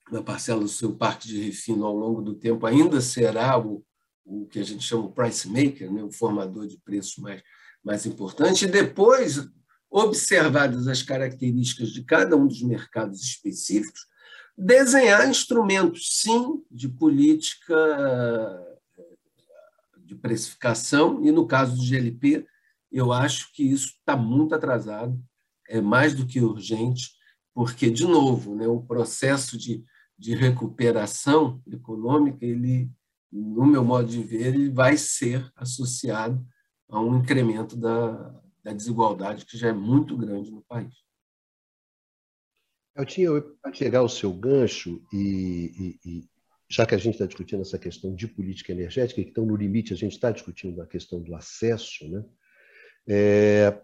uma parcela do seu parque de refino ao longo do tempo ainda será o, o que a gente chama o price maker, né? o formador de preços mais, mais importante, e depois, observadas as características de cada um dos mercados específicos, desenhar instrumentos, sim, de política de precificação, e no caso do GLP, eu acho que isso está muito atrasado, é mais do que urgente, porque, de novo, né, o processo de de recuperação econômica, ele, no meu modo de ver, ele vai ser associado a um incremento da, da desigualdade que já é muito grande no país. Eu tinha para pegar o seu gancho e, e, e, já que a gente está discutindo essa questão de política energética, então no limite a gente está discutindo a questão do acesso, né? É,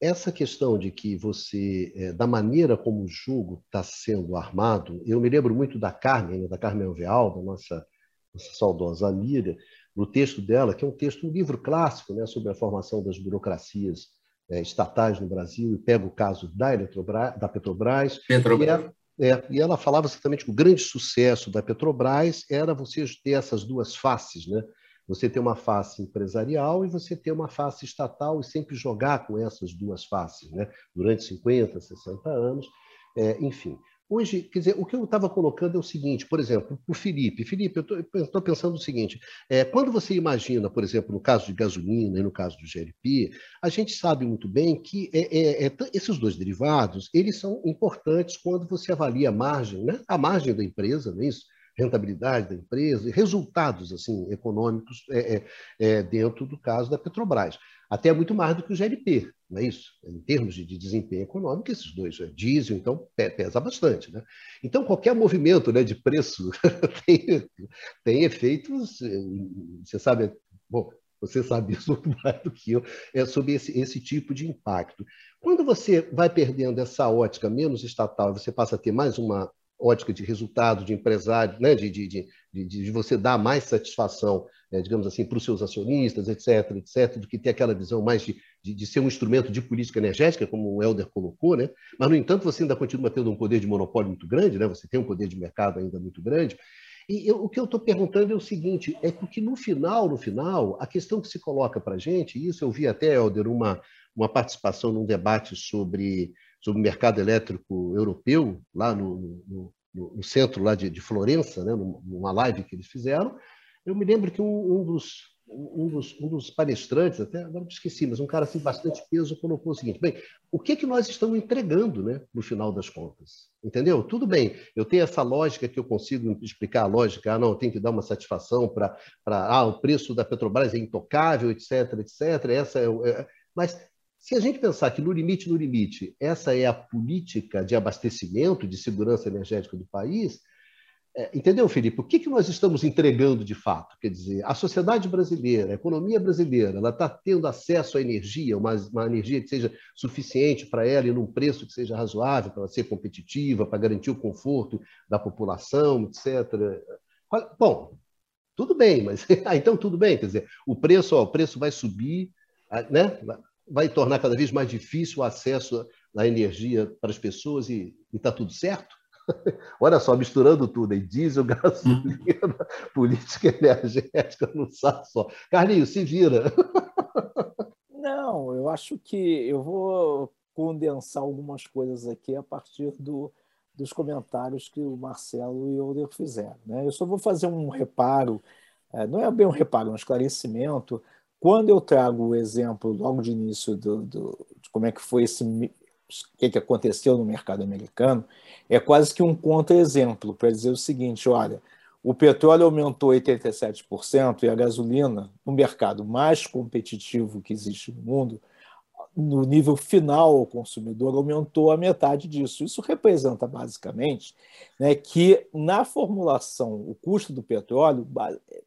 essa questão de que você, é, da maneira como o jogo está sendo armado, eu me lembro muito da Carmen, né, da Carmen Alveal, da nossa, nossa saudosa amiga, no texto dela, que é um texto, um livro clássico né, sobre a formação das burocracias é, estatais no Brasil, e pega o caso da, Eletrobras, da Petrobras. Petrobras. E, é, e ela falava exatamente que o grande sucesso da Petrobras era você ter essas duas faces, né? Você ter uma face empresarial e você ter uma face estatal e sempre jogar com essas duas faces, né? durante 50, 60 anos, é, enfim. Hoje, quer dizer, o que eu estava colocando é o seguinte, por exemplo, o Felipe. Felipe, eu estou pensando o seguinte: é, quando você imagina, por exemplo, no caso de gasolina e no caso do GLP, a gente sabe muito bem que é, é, é esses dois derivados eles são importantes quando você avalia a margem, né? a margem da empresa, não é isso? rentabilidade da empresa resultados assim econômicos é, é, é, dentro do caso da Petrobras. Até muito mais do que o GLP, não é isso? Em termos de, de desempenho econômico, esses dois, é, diesel, então, pesa bastante. Né? Então, qualquer movimento né, de preço tem, tem efeitos, é, você sabe, bom, você sabe isso mais do que eu, é sobre esse, esse tipo de impacto. Quando você vai perdendo essa ótica menos estatal, você passa a ter mais uma ótica de resultado, de empresário, né? de, de, de, de, você dar mais satisfação, digamos assim, para os seus acionistas, etc., etc., do que ter aquela visão mais de, de, de, ser um instrumento de política energética, como o Helder colocou, né? mas, no entanto, você ainda continua tendo um poder de monopólio muito grande, né? você tem um poder de mercado ainda muito grande. E eu, o que eu estou perguntando é o seguinte: é porque no final, no final, a questão que se coloca para a gente, e isso eu vi até, Helder, uma, uma participação num debate sobre sobre o mercado elétrico europeu, lá no, no, no, no centro lá de, de Florença, né, numa live que eles fizeram. Eu me lembro que um, um dos, um dos, um dos palestrantes, até agora esqueci, mas um cara assim bastante peso colocou o seguinte: bem, o que que nós estamos entregando, né, no final das contas? Entendeu? Tudo bem, eu tenho essa lógica que eu consigo explicar a lógica, ah, não, tenho que dar uma satisfação para, ah, o preço da Petrobras é intocável, etc, etc. Essa é, é mas se a gente pensar que no limite, no limite, essa é a política de abastecimento, de segurança energética do país, é, entendeu, Felipe? O que, que nós estamos entregando de fato? Quer dizer, a sociedade brasileira, a economia brasileira, ela está tendo acesso à energia, uma, uma energia que seja suficiente para ela e num preço que seja razoável para ser competitiva, para garantir o conforto da população, etc. Bom, tudo bem, mas ah, então tudo bem, quer dizer, o preço, ó, o preço vai subir, ah, né? vai tornar cada vez mais difícil o acesso à energia para as pessoas e está tudo certo? Olha só, misturando tudo, aí, diesel, gasolina, política energética, não sabe só. Carlinhos, se vira. Não, eu acho que eu vou condensar algumas coisas aqui a partir do, dos comentários que o Marcelo e o Euler fizeram. Né? Eu só vou fazer um reparo, é, não é bem um reparo, é um esclarecimento. Quando eu trago o exemplo logo de início do, do, de como é que foi esse o que, que aconteceu no mercado americano, é quase que um contra-exemplo para dizer o seguinte: olha, o petróleo aumentou 87% e a gasolina, no mercado mais competitivo que existe no mundo, no nível final ao consumidor, aumentou a metade disso. Isso representa, basicamente, né, que na formulação, o custo do petróleo,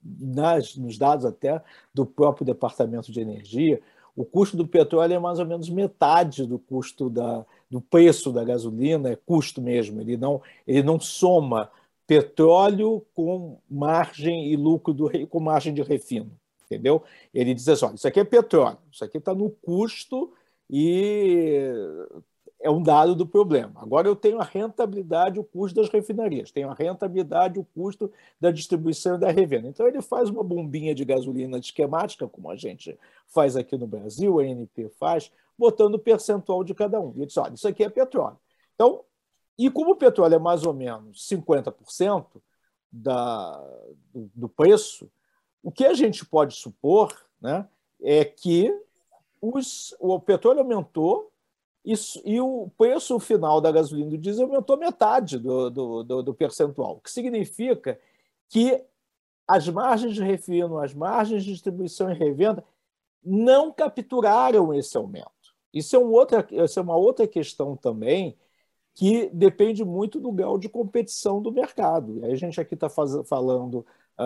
nas, nos dados até do próprio Departamento de Energia, o custo do petróleo é mais ou menos metade do custo da, do preço da gasolina, é custo mesmo. Ele não, ele não soma petróleo com margem e lucro do, com margem de refino, entendeu? Ele diz assim, olha, isso aqui é petróleo, isso aqui está no custo e é um dado do problema. Agora eu tenho a rentabilidade, o custo das refinarias, tenho a rentabilidade, o custo da distribuição e da revenda. Então ele faz uma bombinha de gasolina esquemática, como a gente faz aqui no Brasil, a ANP faz, botando o percentual de cada um. E diz: olha, isso aqui é petróleo. Então, e como o petróleo é mais ou menos 50% da, do, do preço, o que a gente pode supor né, é que os, o petróleo aumentou isso, e o preço final da gasolina e do diesel aumentou metade do, do, do, do percentual, o que significa que as margens de refino, as margens de distribuição e revenda não capturaram esse aumento. Isso é, um outra, isso é uma outra questão também que depende muito do grau de competição do mercado. E aí a gente aqui está falando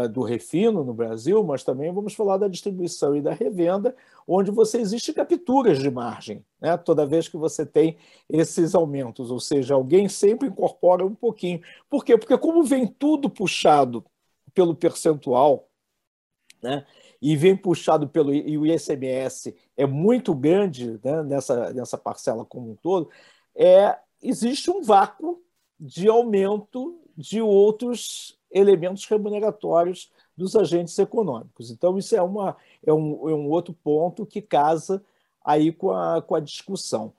do refino no Brasil, mas também vamos falar da distribuição e da revenda, onde você existe capturas de margem, né? toda vez que você tem esses aumentos, ou seja, alguém sempre incorpora um pouquinho. Por quê? Porque como vem tudo puxado pelo percentual, né? e vem puxado pelo e o ICMS é muito grande né? nessa, nessa parcela como um todo, é, existe um vácuo de aumento de outros elementos remuneratórios dos agentes econômicos. Então, isso é, uma, é, um, é um outro ponto que casa aí com a, com a discussão.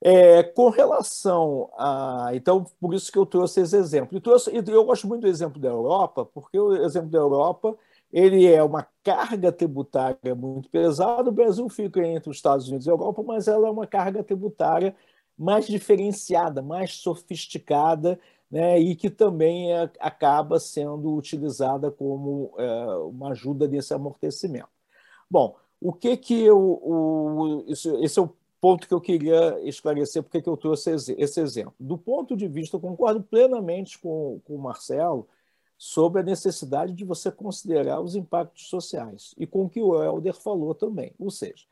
É, com relação a. Então, por isso que eu trouxe esse exemplo. Trouxe, eu gosto muito do exemplo da Europa, porque o exemplo da Europa ele é uma carga tributária muito pesada. O Brasil fica entre os Estados Unidos e a Europa, mas ela é uma carga tributária mais diferenciada, mais sofisticada, né, e que também é, acaba sendo utilizada como é, uma ajuda nesse amortecimento. Bom, o que que eu, o, isso, esse é o ponto que eu queria esclarecer, porque que eu trouxe esse exemplo. Do ponto de vista, eu concordo plenamente com, com o Marcelo sobre a necessidade de você considerar os impactos sociais e com o que o Helder falou também. Ou seja,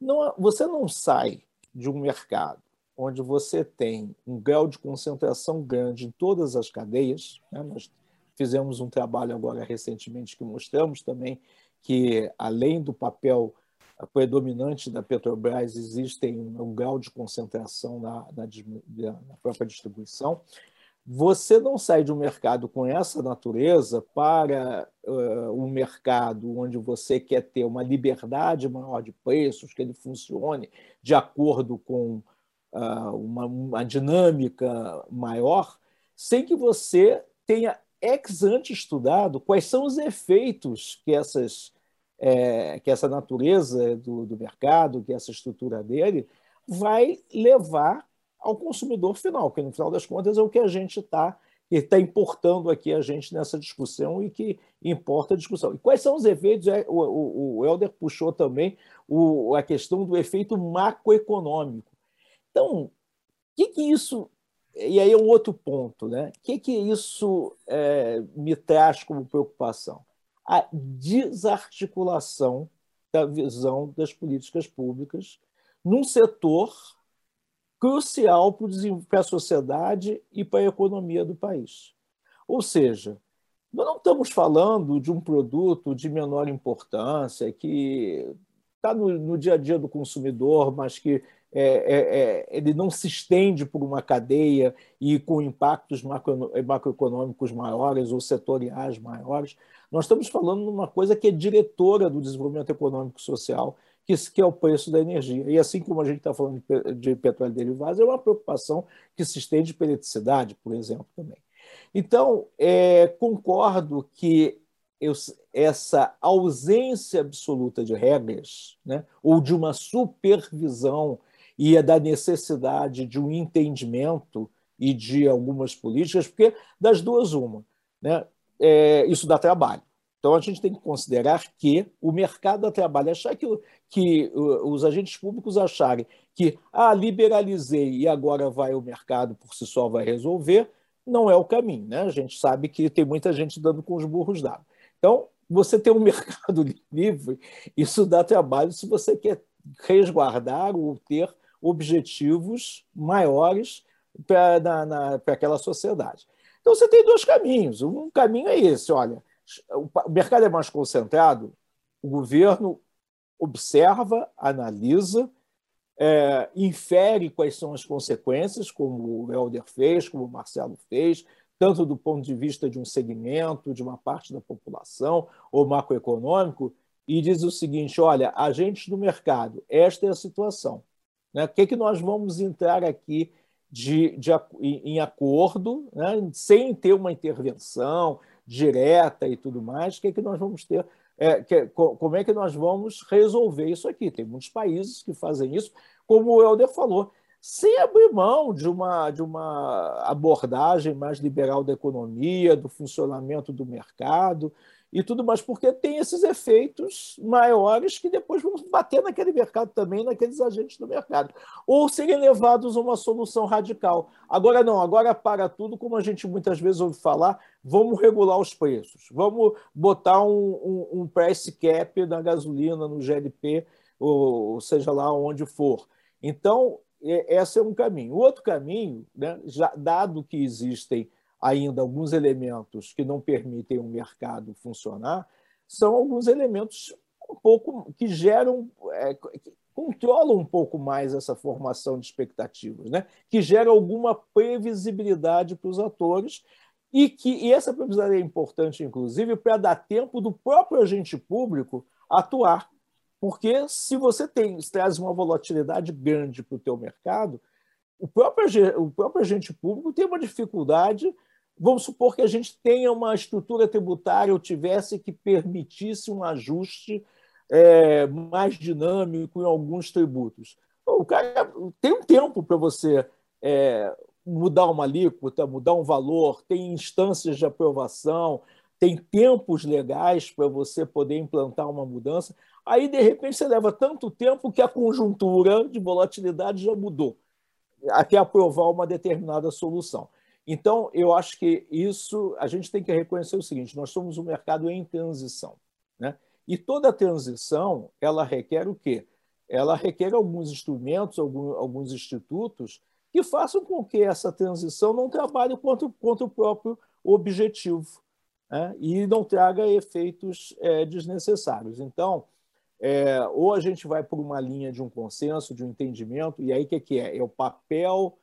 não, você não sai de um mercado onde você tem um grau de concentração grande em todas as cadeias. Né? Nós fizemos um trabalho agora recentemente que mostramos também que, além do papel predominante da Petrobras, existem um grau de concentração na, na, na própria distribuição. Você não sai de um mercado com essa natureza para uh, um mercado onde você quer ter uma liberdade maior de preços, que ele funcione de acordo com uma, uma dinâmica maior, sem que você tenha ex ante estudado quais são os efeitos que essas é, que essa natureza do, do, mercado, que essa estrutura dele vai levar ao consumidor final, que no final das contas é o que a gente está está importando aqui a gente nessa discussão e que importa a discussão. E quais são os efeitos? É, o, o, o Helder puxou também o, a questão do efeito macroeconômico. Então, o que, que isso. E aí é um outro ponto, né? O que, que isso é, me traz como preocupação? A desarticulação da visão das políticas públicas num setor crucial para a sociedade e para a economia do país. Ou seja, nós não estamos falando de um produto de menor importância que está no, no, dia a dia do consumidor, mas que é, é, é, ele não se estende por uma cadeia e com impactos macro, macroeconômicos maiores ou setoriais maiores. Nós estamos falando de uma coisa que é diretora do desenvolvimento econômico e social, que, que é o preço da energia. E assim como a gente está falando de, de petróleo derivados, é uma preocupação que se estende para eletricidade, por exemplo, também. Então, é, concordo que eu, essa ausência absoluta de regras, né, ou de uma supervisão e da necessidade de um entendimento e de algumas políticas, porque das duas, uma. Né, é, isso dá trabalho. Então, a gente tem que considerar que o mercado dá trabalho. Achar que, que os agentes públicos acharem que, ah, liberalizei e agora vai o mercado por si só vai resolver, não é o caminho. Né? A gente sabe que tem muita gente dando com os burros d'água. Então, você ter um mercado livre, isso dá trabalho se você quer resguardar ou ter objetivos maiores para aquela sociedade. Então, você tem dois caminhos. Um caminho é esse: olha, o mercado é mais concentrado, o governo observa, analisa, é, infere quais são as consequências, como o Helder fez, como o Marcelo fez, tanto do ponto de vista de um segmento, de uma parte da população ou macroeconômico, e diz o seguinte: olha, agentes do mercado, esta é a situação. Né? O que, que nós vamos entrar aqui de, de em acordo, né? sem ter uma intervenção direta e tudo mais? O que, que nós vamos ter? É, que, como é que nós vamos resolver isso aqui? Tem muitos países que fazem isso, como o Helder falou sem abrir mão de uma, de uma abordagem mais liberal da economia, do funcionamento do mercado e tudo mais, porque tem esses efeitos maiores que depois vão bater naquele mercado também, naqueles agentes do mercado, ou serem levados a uma solução radical. Agora não, agora para tudo, como a gente muitas vezes ouve falar, vamos regular os preços, vamos botar um, um, um price cap na gasolina, no GLP, ou seja lá onde for. Então, esse é um caminho. O outro caminho, né, já, dado que existem ainda alguns elementos que não permitem o mercado funcionar, são alguns elementos um pouco que geram, é, que controlam um pouco mais essa formação de expectativas, né? que gera alguma previsibilidade para os atores e que e essa previsibilidade é importante, inclusive, para dar tempo do próprio agente público atuar. Porque se você tem, se traz uma volatilidade grande para o teu mercado, o próprio, o próprio agente público tem uma dificuldade. Vamos supor que a gente tenha uma estrutura tributária ou tivesse que permitisse um ajuste é, mais dinâmico em alguns tributos. O cara tem um tempo para você é, mudar uma alíquota, mudar um valor, tem instâncias de aprovação, tem tempos legais para você poder implantar uma mudança. Aí, de repente, você leva tanto tempo que a conjuntura de volatilidade já mudou, até aprovar uma determinada solução. Então, eu acho que isso a gente tem que reconhecer o seguinte: nós somos um mercado em transição. Né? E toda transição ela requer o quê? Ela requer alguns instrumentos, alguns institutos que façam com que essa transição não trabalhe contra, contra o próprio objetivo né? e não traga efeitos é, desnecessários. Então, é, ou a gente vai por uma linha de um consenso, de um entendimento, e aí o que, que é? É o papel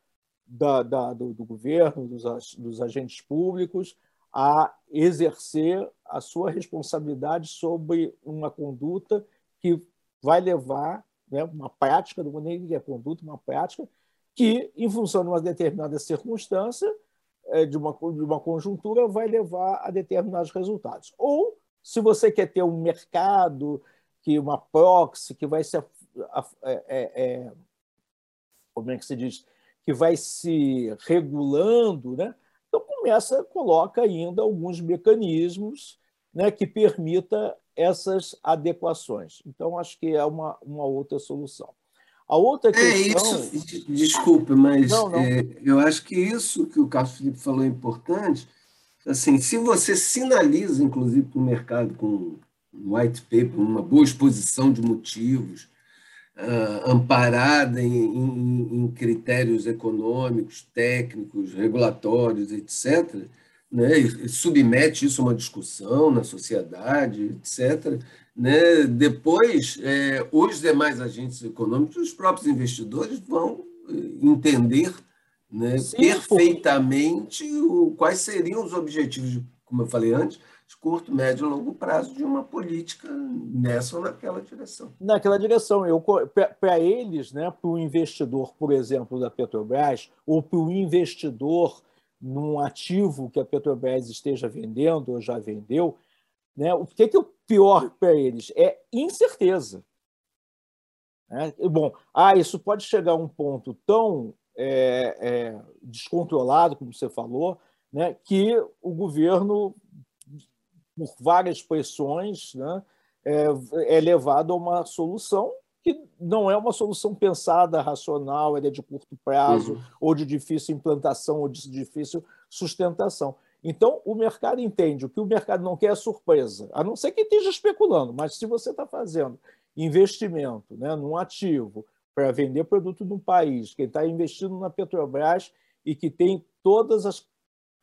da, da, do, do, governo, dos, dos agentes públicos, a exercer a sua responsabilidade sobre uma conduta que vai levar, né, uma prática, do nem que é conduta, uma prática, que, em função de uma determinada circunstância, é, de, uma, de uma conjuntura, vai levar a determinados resultados. Ou, se você quer ter um mercado que uma proxy que vai se é, é, é, como é que se diz que vai se regulando, né? Então começa coloca ainda alguns mecanismos, né, que permita essas adequações. Então acho que é uma, uma outra solução. A outra questão... É isso, desculpe, mas não, não. É, eu acho que isso que o Carlos Felipe falou é importante. Assim, se você sinaliza, inclusive, para o mercado com um white paper, uma boa exposição de motivos, uh, amparada em, em, em, critérios econômicos, técnicos, regulatórios, etc., né, e submete isso a uma discussão na sociedade, etc., né, depois, é, os demais agentes econômicos, os próprios investidores vão eh, entender né, Sim, perfeitamente o, quais seriam os objetivos de como eu falei antes, de curto, médio e longo prazo de uma política nessa ou naquela direção. Naquela direção. Para eles, né, para o investidor, por exemplo, da Petrobras, ou para o investidor num ativo que a Petrobras esteja vendendo ou já vendeu, né, o que é, que é o pior para eles? É incerteza. É, bom, ah, isso pode chegar a um ponto tão é, é, descontrolado, como você falou, né, que o governo, por várias pressões, né, é, é levado a uma solução que não é uma solução pensada, racional, é de curto prazo, uhum. ou de difícil implantação, ou de difícil sustentação. Então, o mercado entende. O que o mercado não quer é surpresa, a não ser que esteja especulando, mas se você está fazendo investimento né, num ativo para vender produto no país, que está investindo na Petrobras e que tem todas as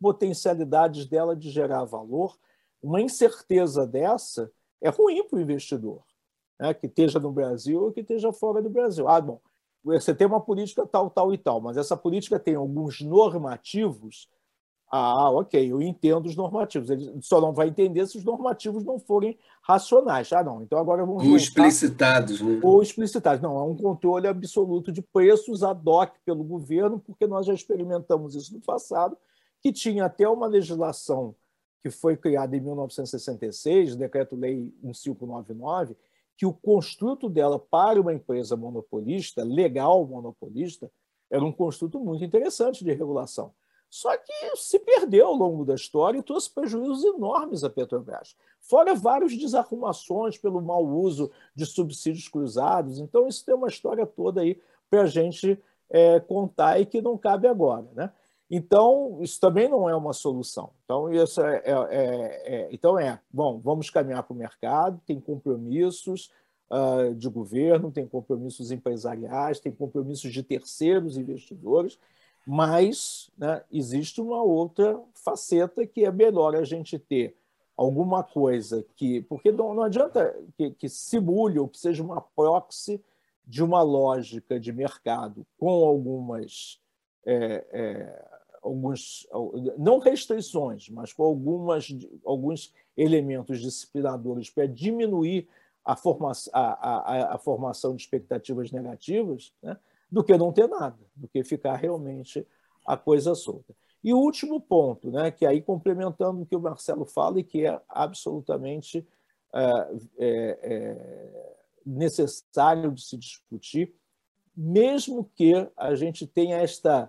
potencialidades dela de gerar valor, uma incerteza dessa é ruim para o investidor, né? que esteja no Brasil ou que esteja fora do Brasil. Ah, bom, você tem uma política tal, tal e tal, mas essa política tem alguns normativos. Ah, ok, eu entendo os normativos. Ele só não vai entender se os normativos não forem racionais. Ah, não, então agora vamos. Ou explicitados, né? Ou explicitados. Não, é um controle absoluto de preços ad hoc pelo governo, porque nós já experimentamos isso no passado que tinha até uma legislação que foi criada em 1966, Decreto-Lei 1599, que o construto dela para uma empresa monopolista, legal monopolista, era um construto muito interessante de regulação. Só que se perdeu ao longo da história e trouxe prejuízos enormes à Petrobras. Fora várias desarrumações pelo mau uso de subsídios cruzados. Então, isso tem uma história toda aí para a gente é, contar e que não cabe agora. Né? Então, isso também não é uma solução. Então, isso é, é, é, é então é, bom, vamos caminhar para o mercado, tem compromissos uh, de governo, tem compromissos empresariais, tem compromissos de terceiros investidores, mas né, existe uma outra faceta que é melhor a gente ter alguma coisa que. Porque não, não adianta que, que simule ou que seja uma proxy de uma lógica de mercado com algumas. É, é, alguns, não restrições, mas com algumas, alguns elementos disciplinadores para diminuir a, forma, a, a, a, formação de expectativas negativas, né, do que não ter nada, do que ficar realmente a coisa solta. E o último ponto, né, que aí complementando o que o Marcelo fala e que é absolutamente é, é, é necessário de se discutir, mesmo que a gente tenha esta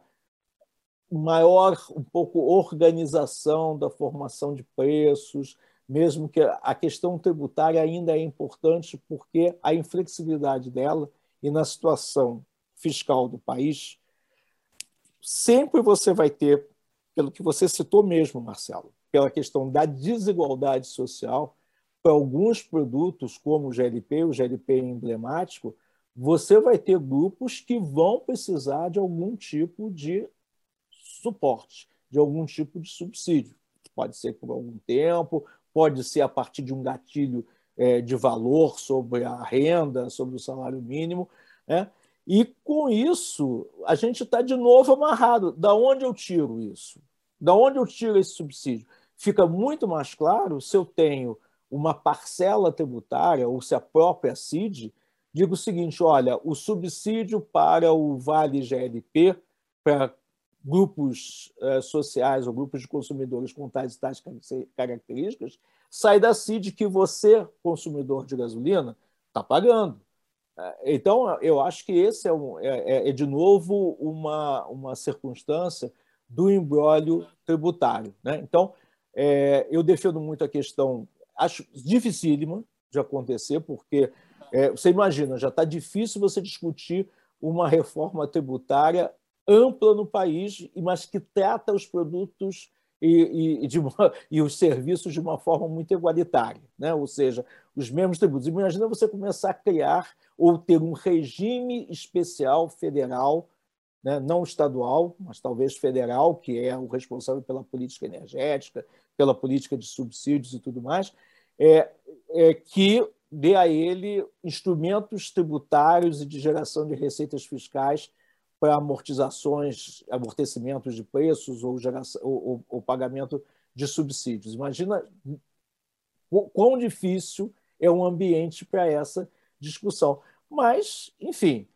maior um pouco organização da formação de preços, mesmo que a questão tributária ainda é importante porque a inflexibilidade dela e na situação fiscal do país, sempre você vai ter, pelo que você citou mesmo, Marcelo, pela questão da desigualdade social, para alguns produtos, como o GLP, o GLP emblemático, você vai ter grupos que vão precisar de algum tipo de suporte, de algum tipo de subsídio. Pode ser por algum tempo, pode ser a partir de um gatilho é, de valor sobre a renda, sobre o salário mínimo. Né? E com isso, a gente está de novo amarrado. Da onde eu tiro isso? Da onde eu tiro esse subsídio? Fica muito mais claro se eu tenho uma parcela tributária ou se a própria CID diga o seguinte: olha, o subsídio para o Vale GLP, para grupos eh, sociais ou grupos de consumidores com tais e tais características, sai da CID que você, consumidor de gasolina, está pagando. Eh, então, eu acho que esse é, um, é, é, é, de novo uma, uma circunstância do embrólio tributário. Né? Então, é, eu defendo muito a questão, acho dificílima de acontecer, porque é, você imagina, já está difícil você discutir uma reforma tributária ampla no país, mas que trata os produtos e, e, uma, e, os serviços de uma forma muito igualitária, né? ou seja, os mesmos tributos. Imagina você começar a criar ou ter um regime especial federal, né? não estadual, mas talvez federal, que é o responsável pela política energética, pela política de subsídios e tudo mais, é, é que dê a ele instrumentos tributários e de geração de receitas fiscais para amortizações, amortecimentos de preços ou, geração, ou, ou, pagamento de subsídios. Imagina quão difícil é um ambiente para essa discussão. Mas, enfim,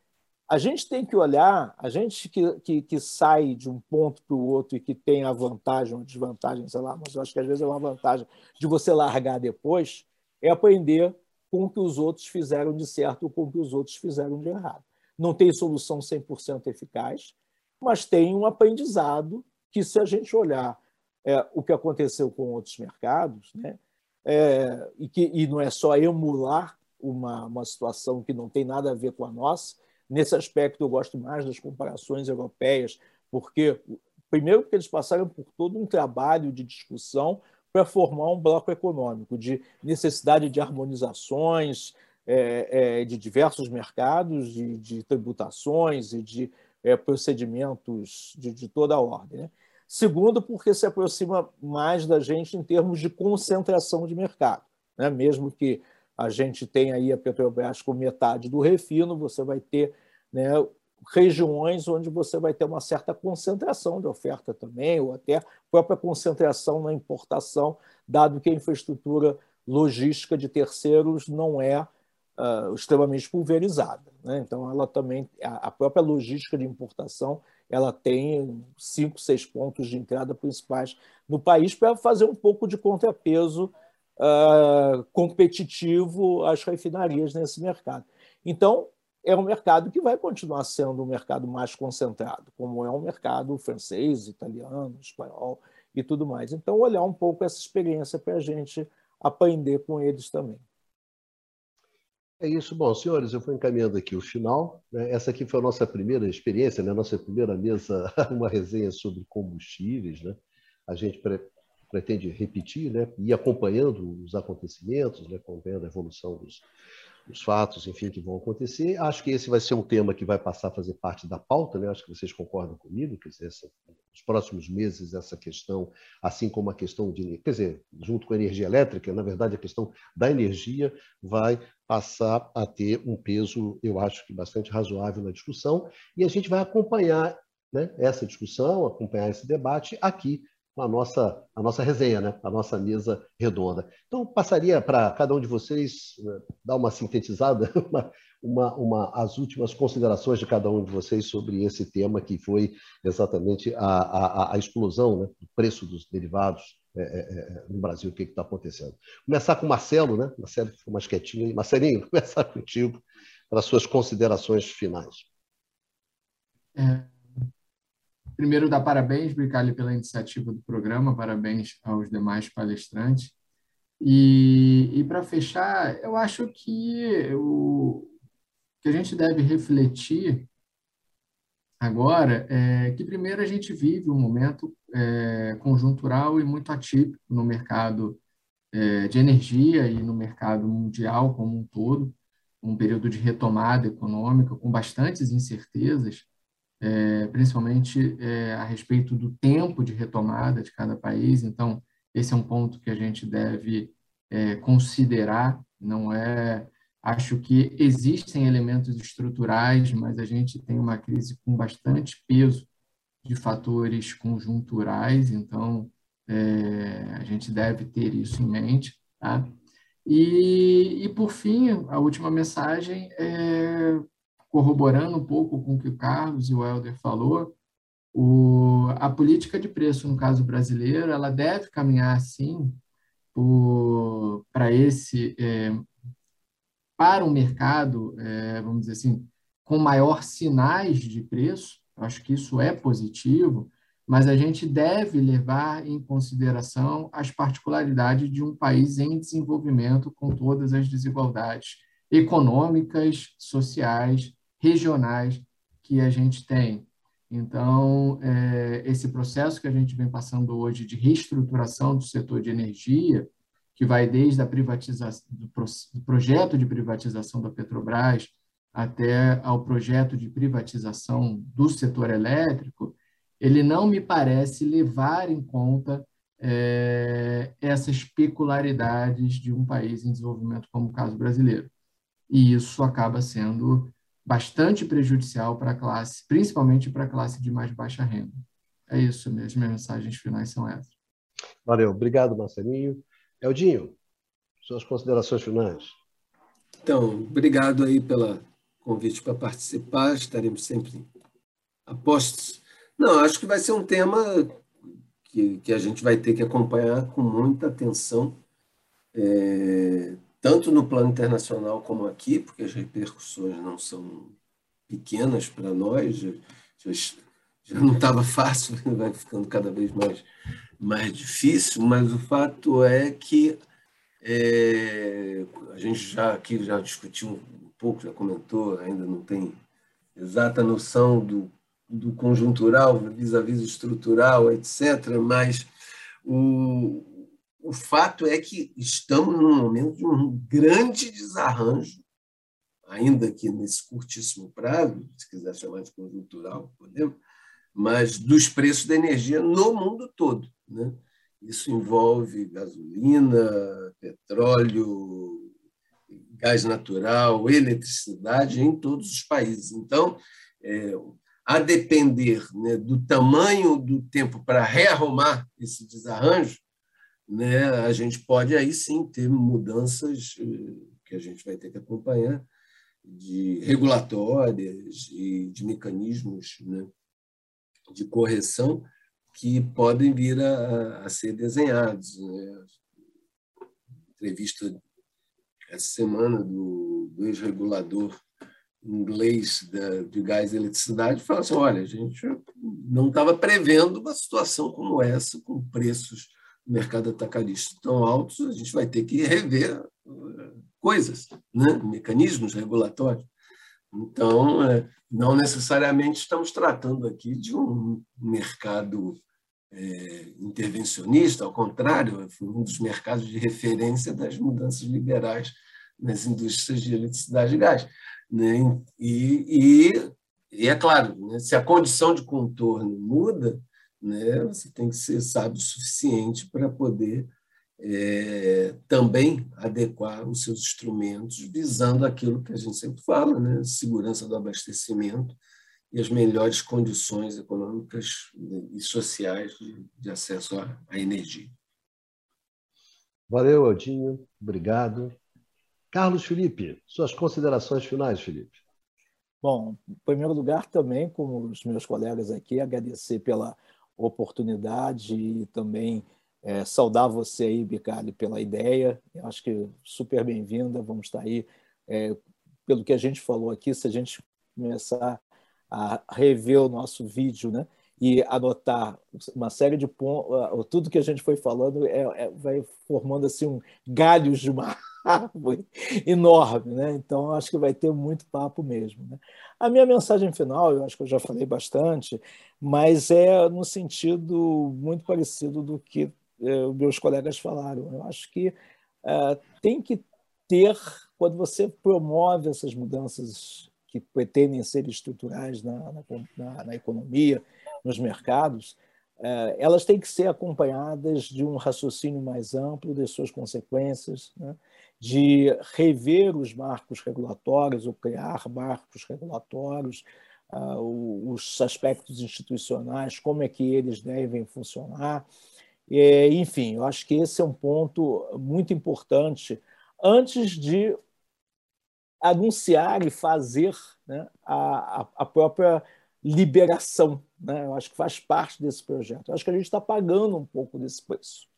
a gente tem que olhar, a gente que, que, que sai de um ponto para o outro e que tem a vantagem ou desvantagem, sei lá, mas eu acho que às vezes é uma vantagem de você largar depois, é aprender com o que os outros fizeram de certo ou com o que os outros fizeram de errado. Não tem solução 100% eficaz, mas tem um aprendizado que, se a gente olhar é, o que aconteceu com outros mercados, né, é, e, que, e não é só emular uma, uma situação que não tem nada a ver com a nossa, nesse aspecto eu gosto mais das comparações europeias, porque, primeiro, porque eles passaram por todo um trabalho de discussão para formar um bloco econômico, de necessidade de harmonizações é, é, de diversos mercados, de, de tributações e de é, procedimentos de, de, toda a ordem. Né? Segundo, porque se aproxima mais da gente em termos de concentração de mercado. Né? Mesmo que a gente tenha aí a Petrobras com metade do refino, você vai ter né, regiões onde você vai ter uma certa concentração de oferta também, ou até própria concentração na importação, dado que a infraestrutura logística de terceiros não é uh, extremamente pulverizada. Né? Então, ela também, a, própria logística de importação, ela tem cinco, seis pontos de entrada principais no país para fazer um pouco de contrapeso uh, competitivo às refinarias nesse mercado. Então, é um mercado que vai continuar sendo um mercado mais concentrado, como é um mercado francês, italiano, espanhol e tudo mais. Então, olhar um pouco essa experiência para a gente aprender com eles também. É isso. Bom, senhores, eu vou encaminhando aqui o final. Né? Essa aqui foi a nossa primeira experiência, né? nossa primeira mesa, uma resenha sobre combustíveis. Né? A gente pre pretende repetir, né? ir acompanhando os acontecimentos, né? acompanhando a evolução dos, os fatos, enfim, que vão acontecer. Acho que esse vai ser um tema que vai passar a fazer parte da pauta, né? Acho que vocês concordam comigo, dizer, essa, nos próximos meses essa questão, assim como a questão de, quer dizer, junto com a energia elétrica, na verdade a questão da energia vai passar a ter um peso, eu acho que bastante razoável na discussão, e a gente vai acompanhar né, essa discussão, acompanhar esse debate aqui a nossa, a nossa resenha, né? a nossa mesa redonda. Então, passaria para cada um de vocês né, dar uma sintetizada, uma, uma, uma, as últimas considerações de cada um de vocês sobre esse tema que foi exatamente a, a, a explosão né, do preço dos derivados é, é, no Brasil, o que está acontecendo. Começar com o Marcelo, né? Marcelo ficou mais quietinho. Marcelinho, começar contigo para as suas considerações finais. É, Primeiro, dar parabéns, Bricalli, pela iniciativa do programa, parabéns aos demais palestrantes. E, e para fechar, eu acho que o que a gente deve refletir agora é que, primeiro, a gente vive um momento é, conjuntural e muito atípico no mercado é, de energia e no mercado mundial como um todo, um período de retomada econômica com bastantes incertezas é, principalmente é, a respeito do tempo de retomada de cada país. Então, esse é um ponto que a gente deve é, considerar. Não é, acho que existem elementos estruturais, mas a gente tem uma crise com bastante peso de fatores conjunturais. Então, é, a gente deve ter isso em mente, tá? E, e por fim, a última mensagem é corroborando um pouco com o que o Carlos e o Helder falou, o, a política de preço, no caso brasileiro, ela deve caminhar, sim, para esse é, para um mercado, é, vamos dizer assim, com maior sinais de preço, acho que isso é positivo, mas a gente deve levar em consideração as particularidades de um país em desenvolvimento com todas as desigualdades econômicas, sociais regionais que a gente tem. Então, é, esse processo que a gente vem passando hoje de reestruturação do setor de energia, que vai desde a privatização do, projeto de privatização da Petrobras até ao projeto de privatização do setor elétrico, ele não me parece levar em conta é, essas peculiaridades de um país em desenvolvimento como o caso brasileiro. E isso acaba sendo bastante prejudicial para a classe, principalmente para a classe de mais baixa renda. É isso, minhas mensagens finais são essas. Valeu, obrigado, Marcelinho. Eldinho, suas considerações finais. Então, obrigado aí pelo convite para participar, estaremos sempre a postos. Não, acho que vai ser um tema que, que a gente vai ter que acompanhar com muita atenção, é, tanto no plano internacional como aqui, porque as repercussões não são pequenas para nós, já, já, não estava fácil, vai ficando cada vez mais, mais difícil, mas o fato é que é, a gente já aqui já discutiu um pouco, já comentou, ainda não tem exata noção do, do conjuntural vis-à-vis -vis estrutural, etc., mas o, o fato é que estamos num momento de um grande desarranjo, ainda que nesse curtíssimo prazo, se quiser chamar de conjuntural, podemos, mas dos preços da energia no mundo todo. Né? Isso envolve gasolina, petróleo, gás natural, eletricidade em todos os países. Então, é, a depender né, do tamanho do tempo para rearrumar esse desarranjo, né, a gente pode aí sim ter mudanças eh, que a gente vai ter que acompanhar de regulatórias e de mecanismos né, de correção que podem vir a, a ser desenhados. Né? Entrevista essa semana do, do ex-regulador inglês da, de gás e eletricidade fala assim, olha, a gente não estava prevendo uma situação como essa, com preços no mercado atacadista tão altos, a gente vai ter que rever eh, coisas, né? mecanismos regulatórios. Então, é, não necessariamente estamos tratando aqui de um mercado é, intervencionista, ao contrário, foi um dos mercados de referência das mudanças liberais nas indústrias de eletricidade e gás. Né? E, e, e é claro, né? se a condição de contorno muda, né? você tem que ser sábio o suficiente para poder é, também adequar os seus instrumentos visando aquilo que a gente sempre fala, né? segurança do abastecimento e as melhores condições econômicas e sociais de, de acesso à, à, energia. Valeu, Aldinho. Obrigado. Carlos Felipe, suas considerações finais, Felipe. Bom, em primeiro lugar, também, como os meus colegas aqui, agradecer pela oportunidade e também é, saudar você aí, Bicalho, pela ideia. Eu acho que super bem-vinda. Vamos estar aí. É, pelo que a gente falou aqui, se a gente começar a rever o nosso vídeo, né? E anotar uma série de pontos, tudo que a gente foi falando é, é, vai formando assim um galhos de uma árvore enorme, né? Então acho que vai ter muito papo mesmo. Né? A minha mensagem final, eu acho que eu já falei bastante, mas é no sentido muito parecido do que eh, meus colegas falaram. Eu acho que eh, tem que ter, quando você promove essas mudanças que pretendem ser estruturais na, na, na economia, nos mercados, eh, elas têm que ser acompanhadas de um raciocínio mais amplo de suas consequências, né? De rever os marcos regulatórios ou criar marcos regulatórios, uh, os aspectos institucionais, como é que eles devem funcionar, é, enfim, eu acho que esse é um ponto muito importante antes de anunciar e fazer né, a, a própria liberação. Né? Eu acho que faz parte desse projeto. Eu acho que a gente está pagando um pouco desse preço.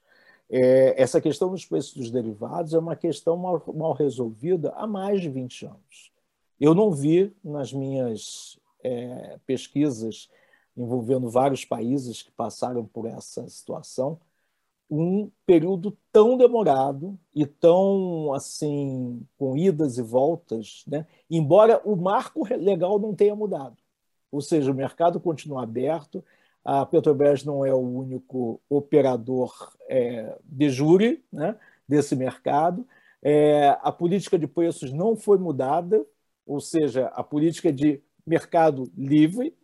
É, essa questão dos preços dos derivados é uma questão mal, mal, resolvida há mais de 20 anos. Eu não vi nas minhas é, pesquisas envolvendo vários países que passaram por essa situação, um período tão demorado e tão assim com idas e voltas, né? embora o marco legal não tenha mudado. Ou seja, o mercado continua aberto, a Petrobras não é o único operador é, de júri né, desse mercado, é, a política de preços não foi mudada, ou seja, a política de mercado livre,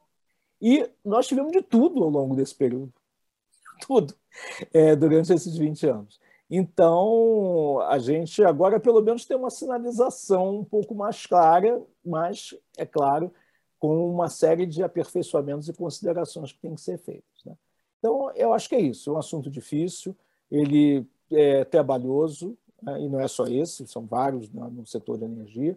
e nós tivemos de tudo ao longo desse período. Tudo. É, durante esses 20 anos. Então, a gente agora, pelo menos, tem uma sinalização um pouco mais clara, mas, é claro, com uma série de aperfeiçoamentos e considerações que têm que ser feitos. Né? Então, eu acho que é isso. É um assunto difícil, ele é trabalhoso, né? e não é só esse, são vários né, no setor da energia,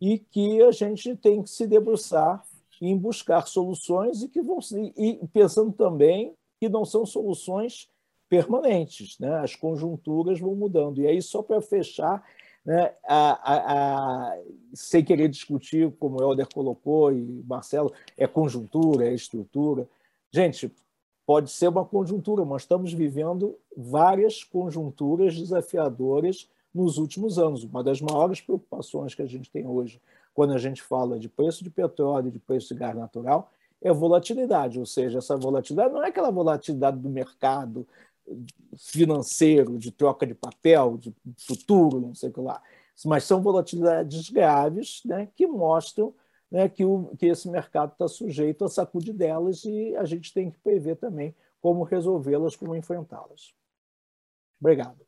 e que a gente tem que se debruçar em buscar soluções e que vão e pensando também que não são soluções permanentes, né? As conjunturas vão mudando. E aí só para fechar, né, a, a, a, sem querer discutir, como o Helder colocou e Marcelo, é conjuntura, é estrutura. Gente, pode ser uma conjuntura, mas estamos vivendo várias conjunturas desafiadoras nos últimos anos. Uma das maiores preocupações que a gente tem hoje, quando a gente fala de preço de petróleo, de preço de gás natural, é volatilidade, ou seja, essa volatilidade não é aquela volatilidade do mercado financeiro, de troca de papel, de futuro, não sei o que lá, mas são volatilidades graves né, que mostram né, que, o, que esse mercado está sujeito a sacudidelas e a gente tem que prever também como resolvê-las, como enfrentá-las. Obrigado.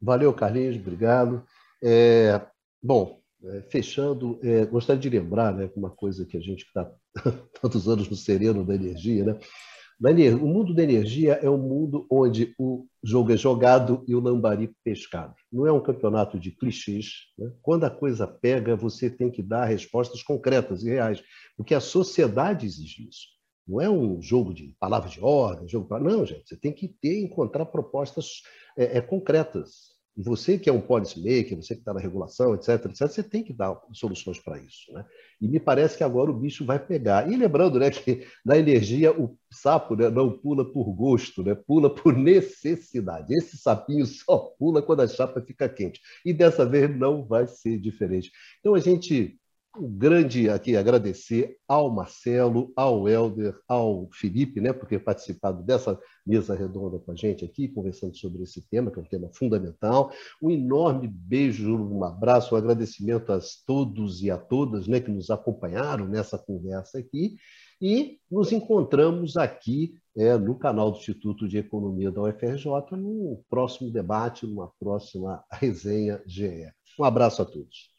Valeu, Carlinhos, obrigado. É, bom, é, fechando, é, gostaria de lembrar né, uma coisa que a gente está tantos anos no sereno da energia, né? O mundo da energia é um mundo onde o jogo é jogado e o lambari pescado. Não é um campeonato de clichês. Né? Quando a coisa pega, você tem que dar respostas concretas e reais, porque a sociedade exige isso. Não é um jogo de palavras de ordem, jogo para não, gente. Você tem que ter encontrar propostas é, é, concretas. Você que é um policy maker, você que está na regulação, etc, etc, você tem que dar soluções para isso. Né? E me parece que agora o bicho vai pegar. E lembrando né, que na energia o sapo né, não pula por gosto, né, pula por necessidade. Esse sapinho só pula quando a chapa fica quente. E dessa vez não vai ser diferente. Então a gente um grande aqui agradecer ao Marcelo, ao Helder, ao Felipe, né, por ter participado dessa mesa redonda com a gente aqui, conversando sobre esse tema, que é um tema fundamental. Um enorme beijo, um abraço, um agradecimento a todos e a todas né, que nos acompanharam nessa conversa aqui. E nos encontramos aqui é, no canal do Instituto de Economia da UFRJ, no próximo debate, numa próxima resenha GE. Um abraço a todos.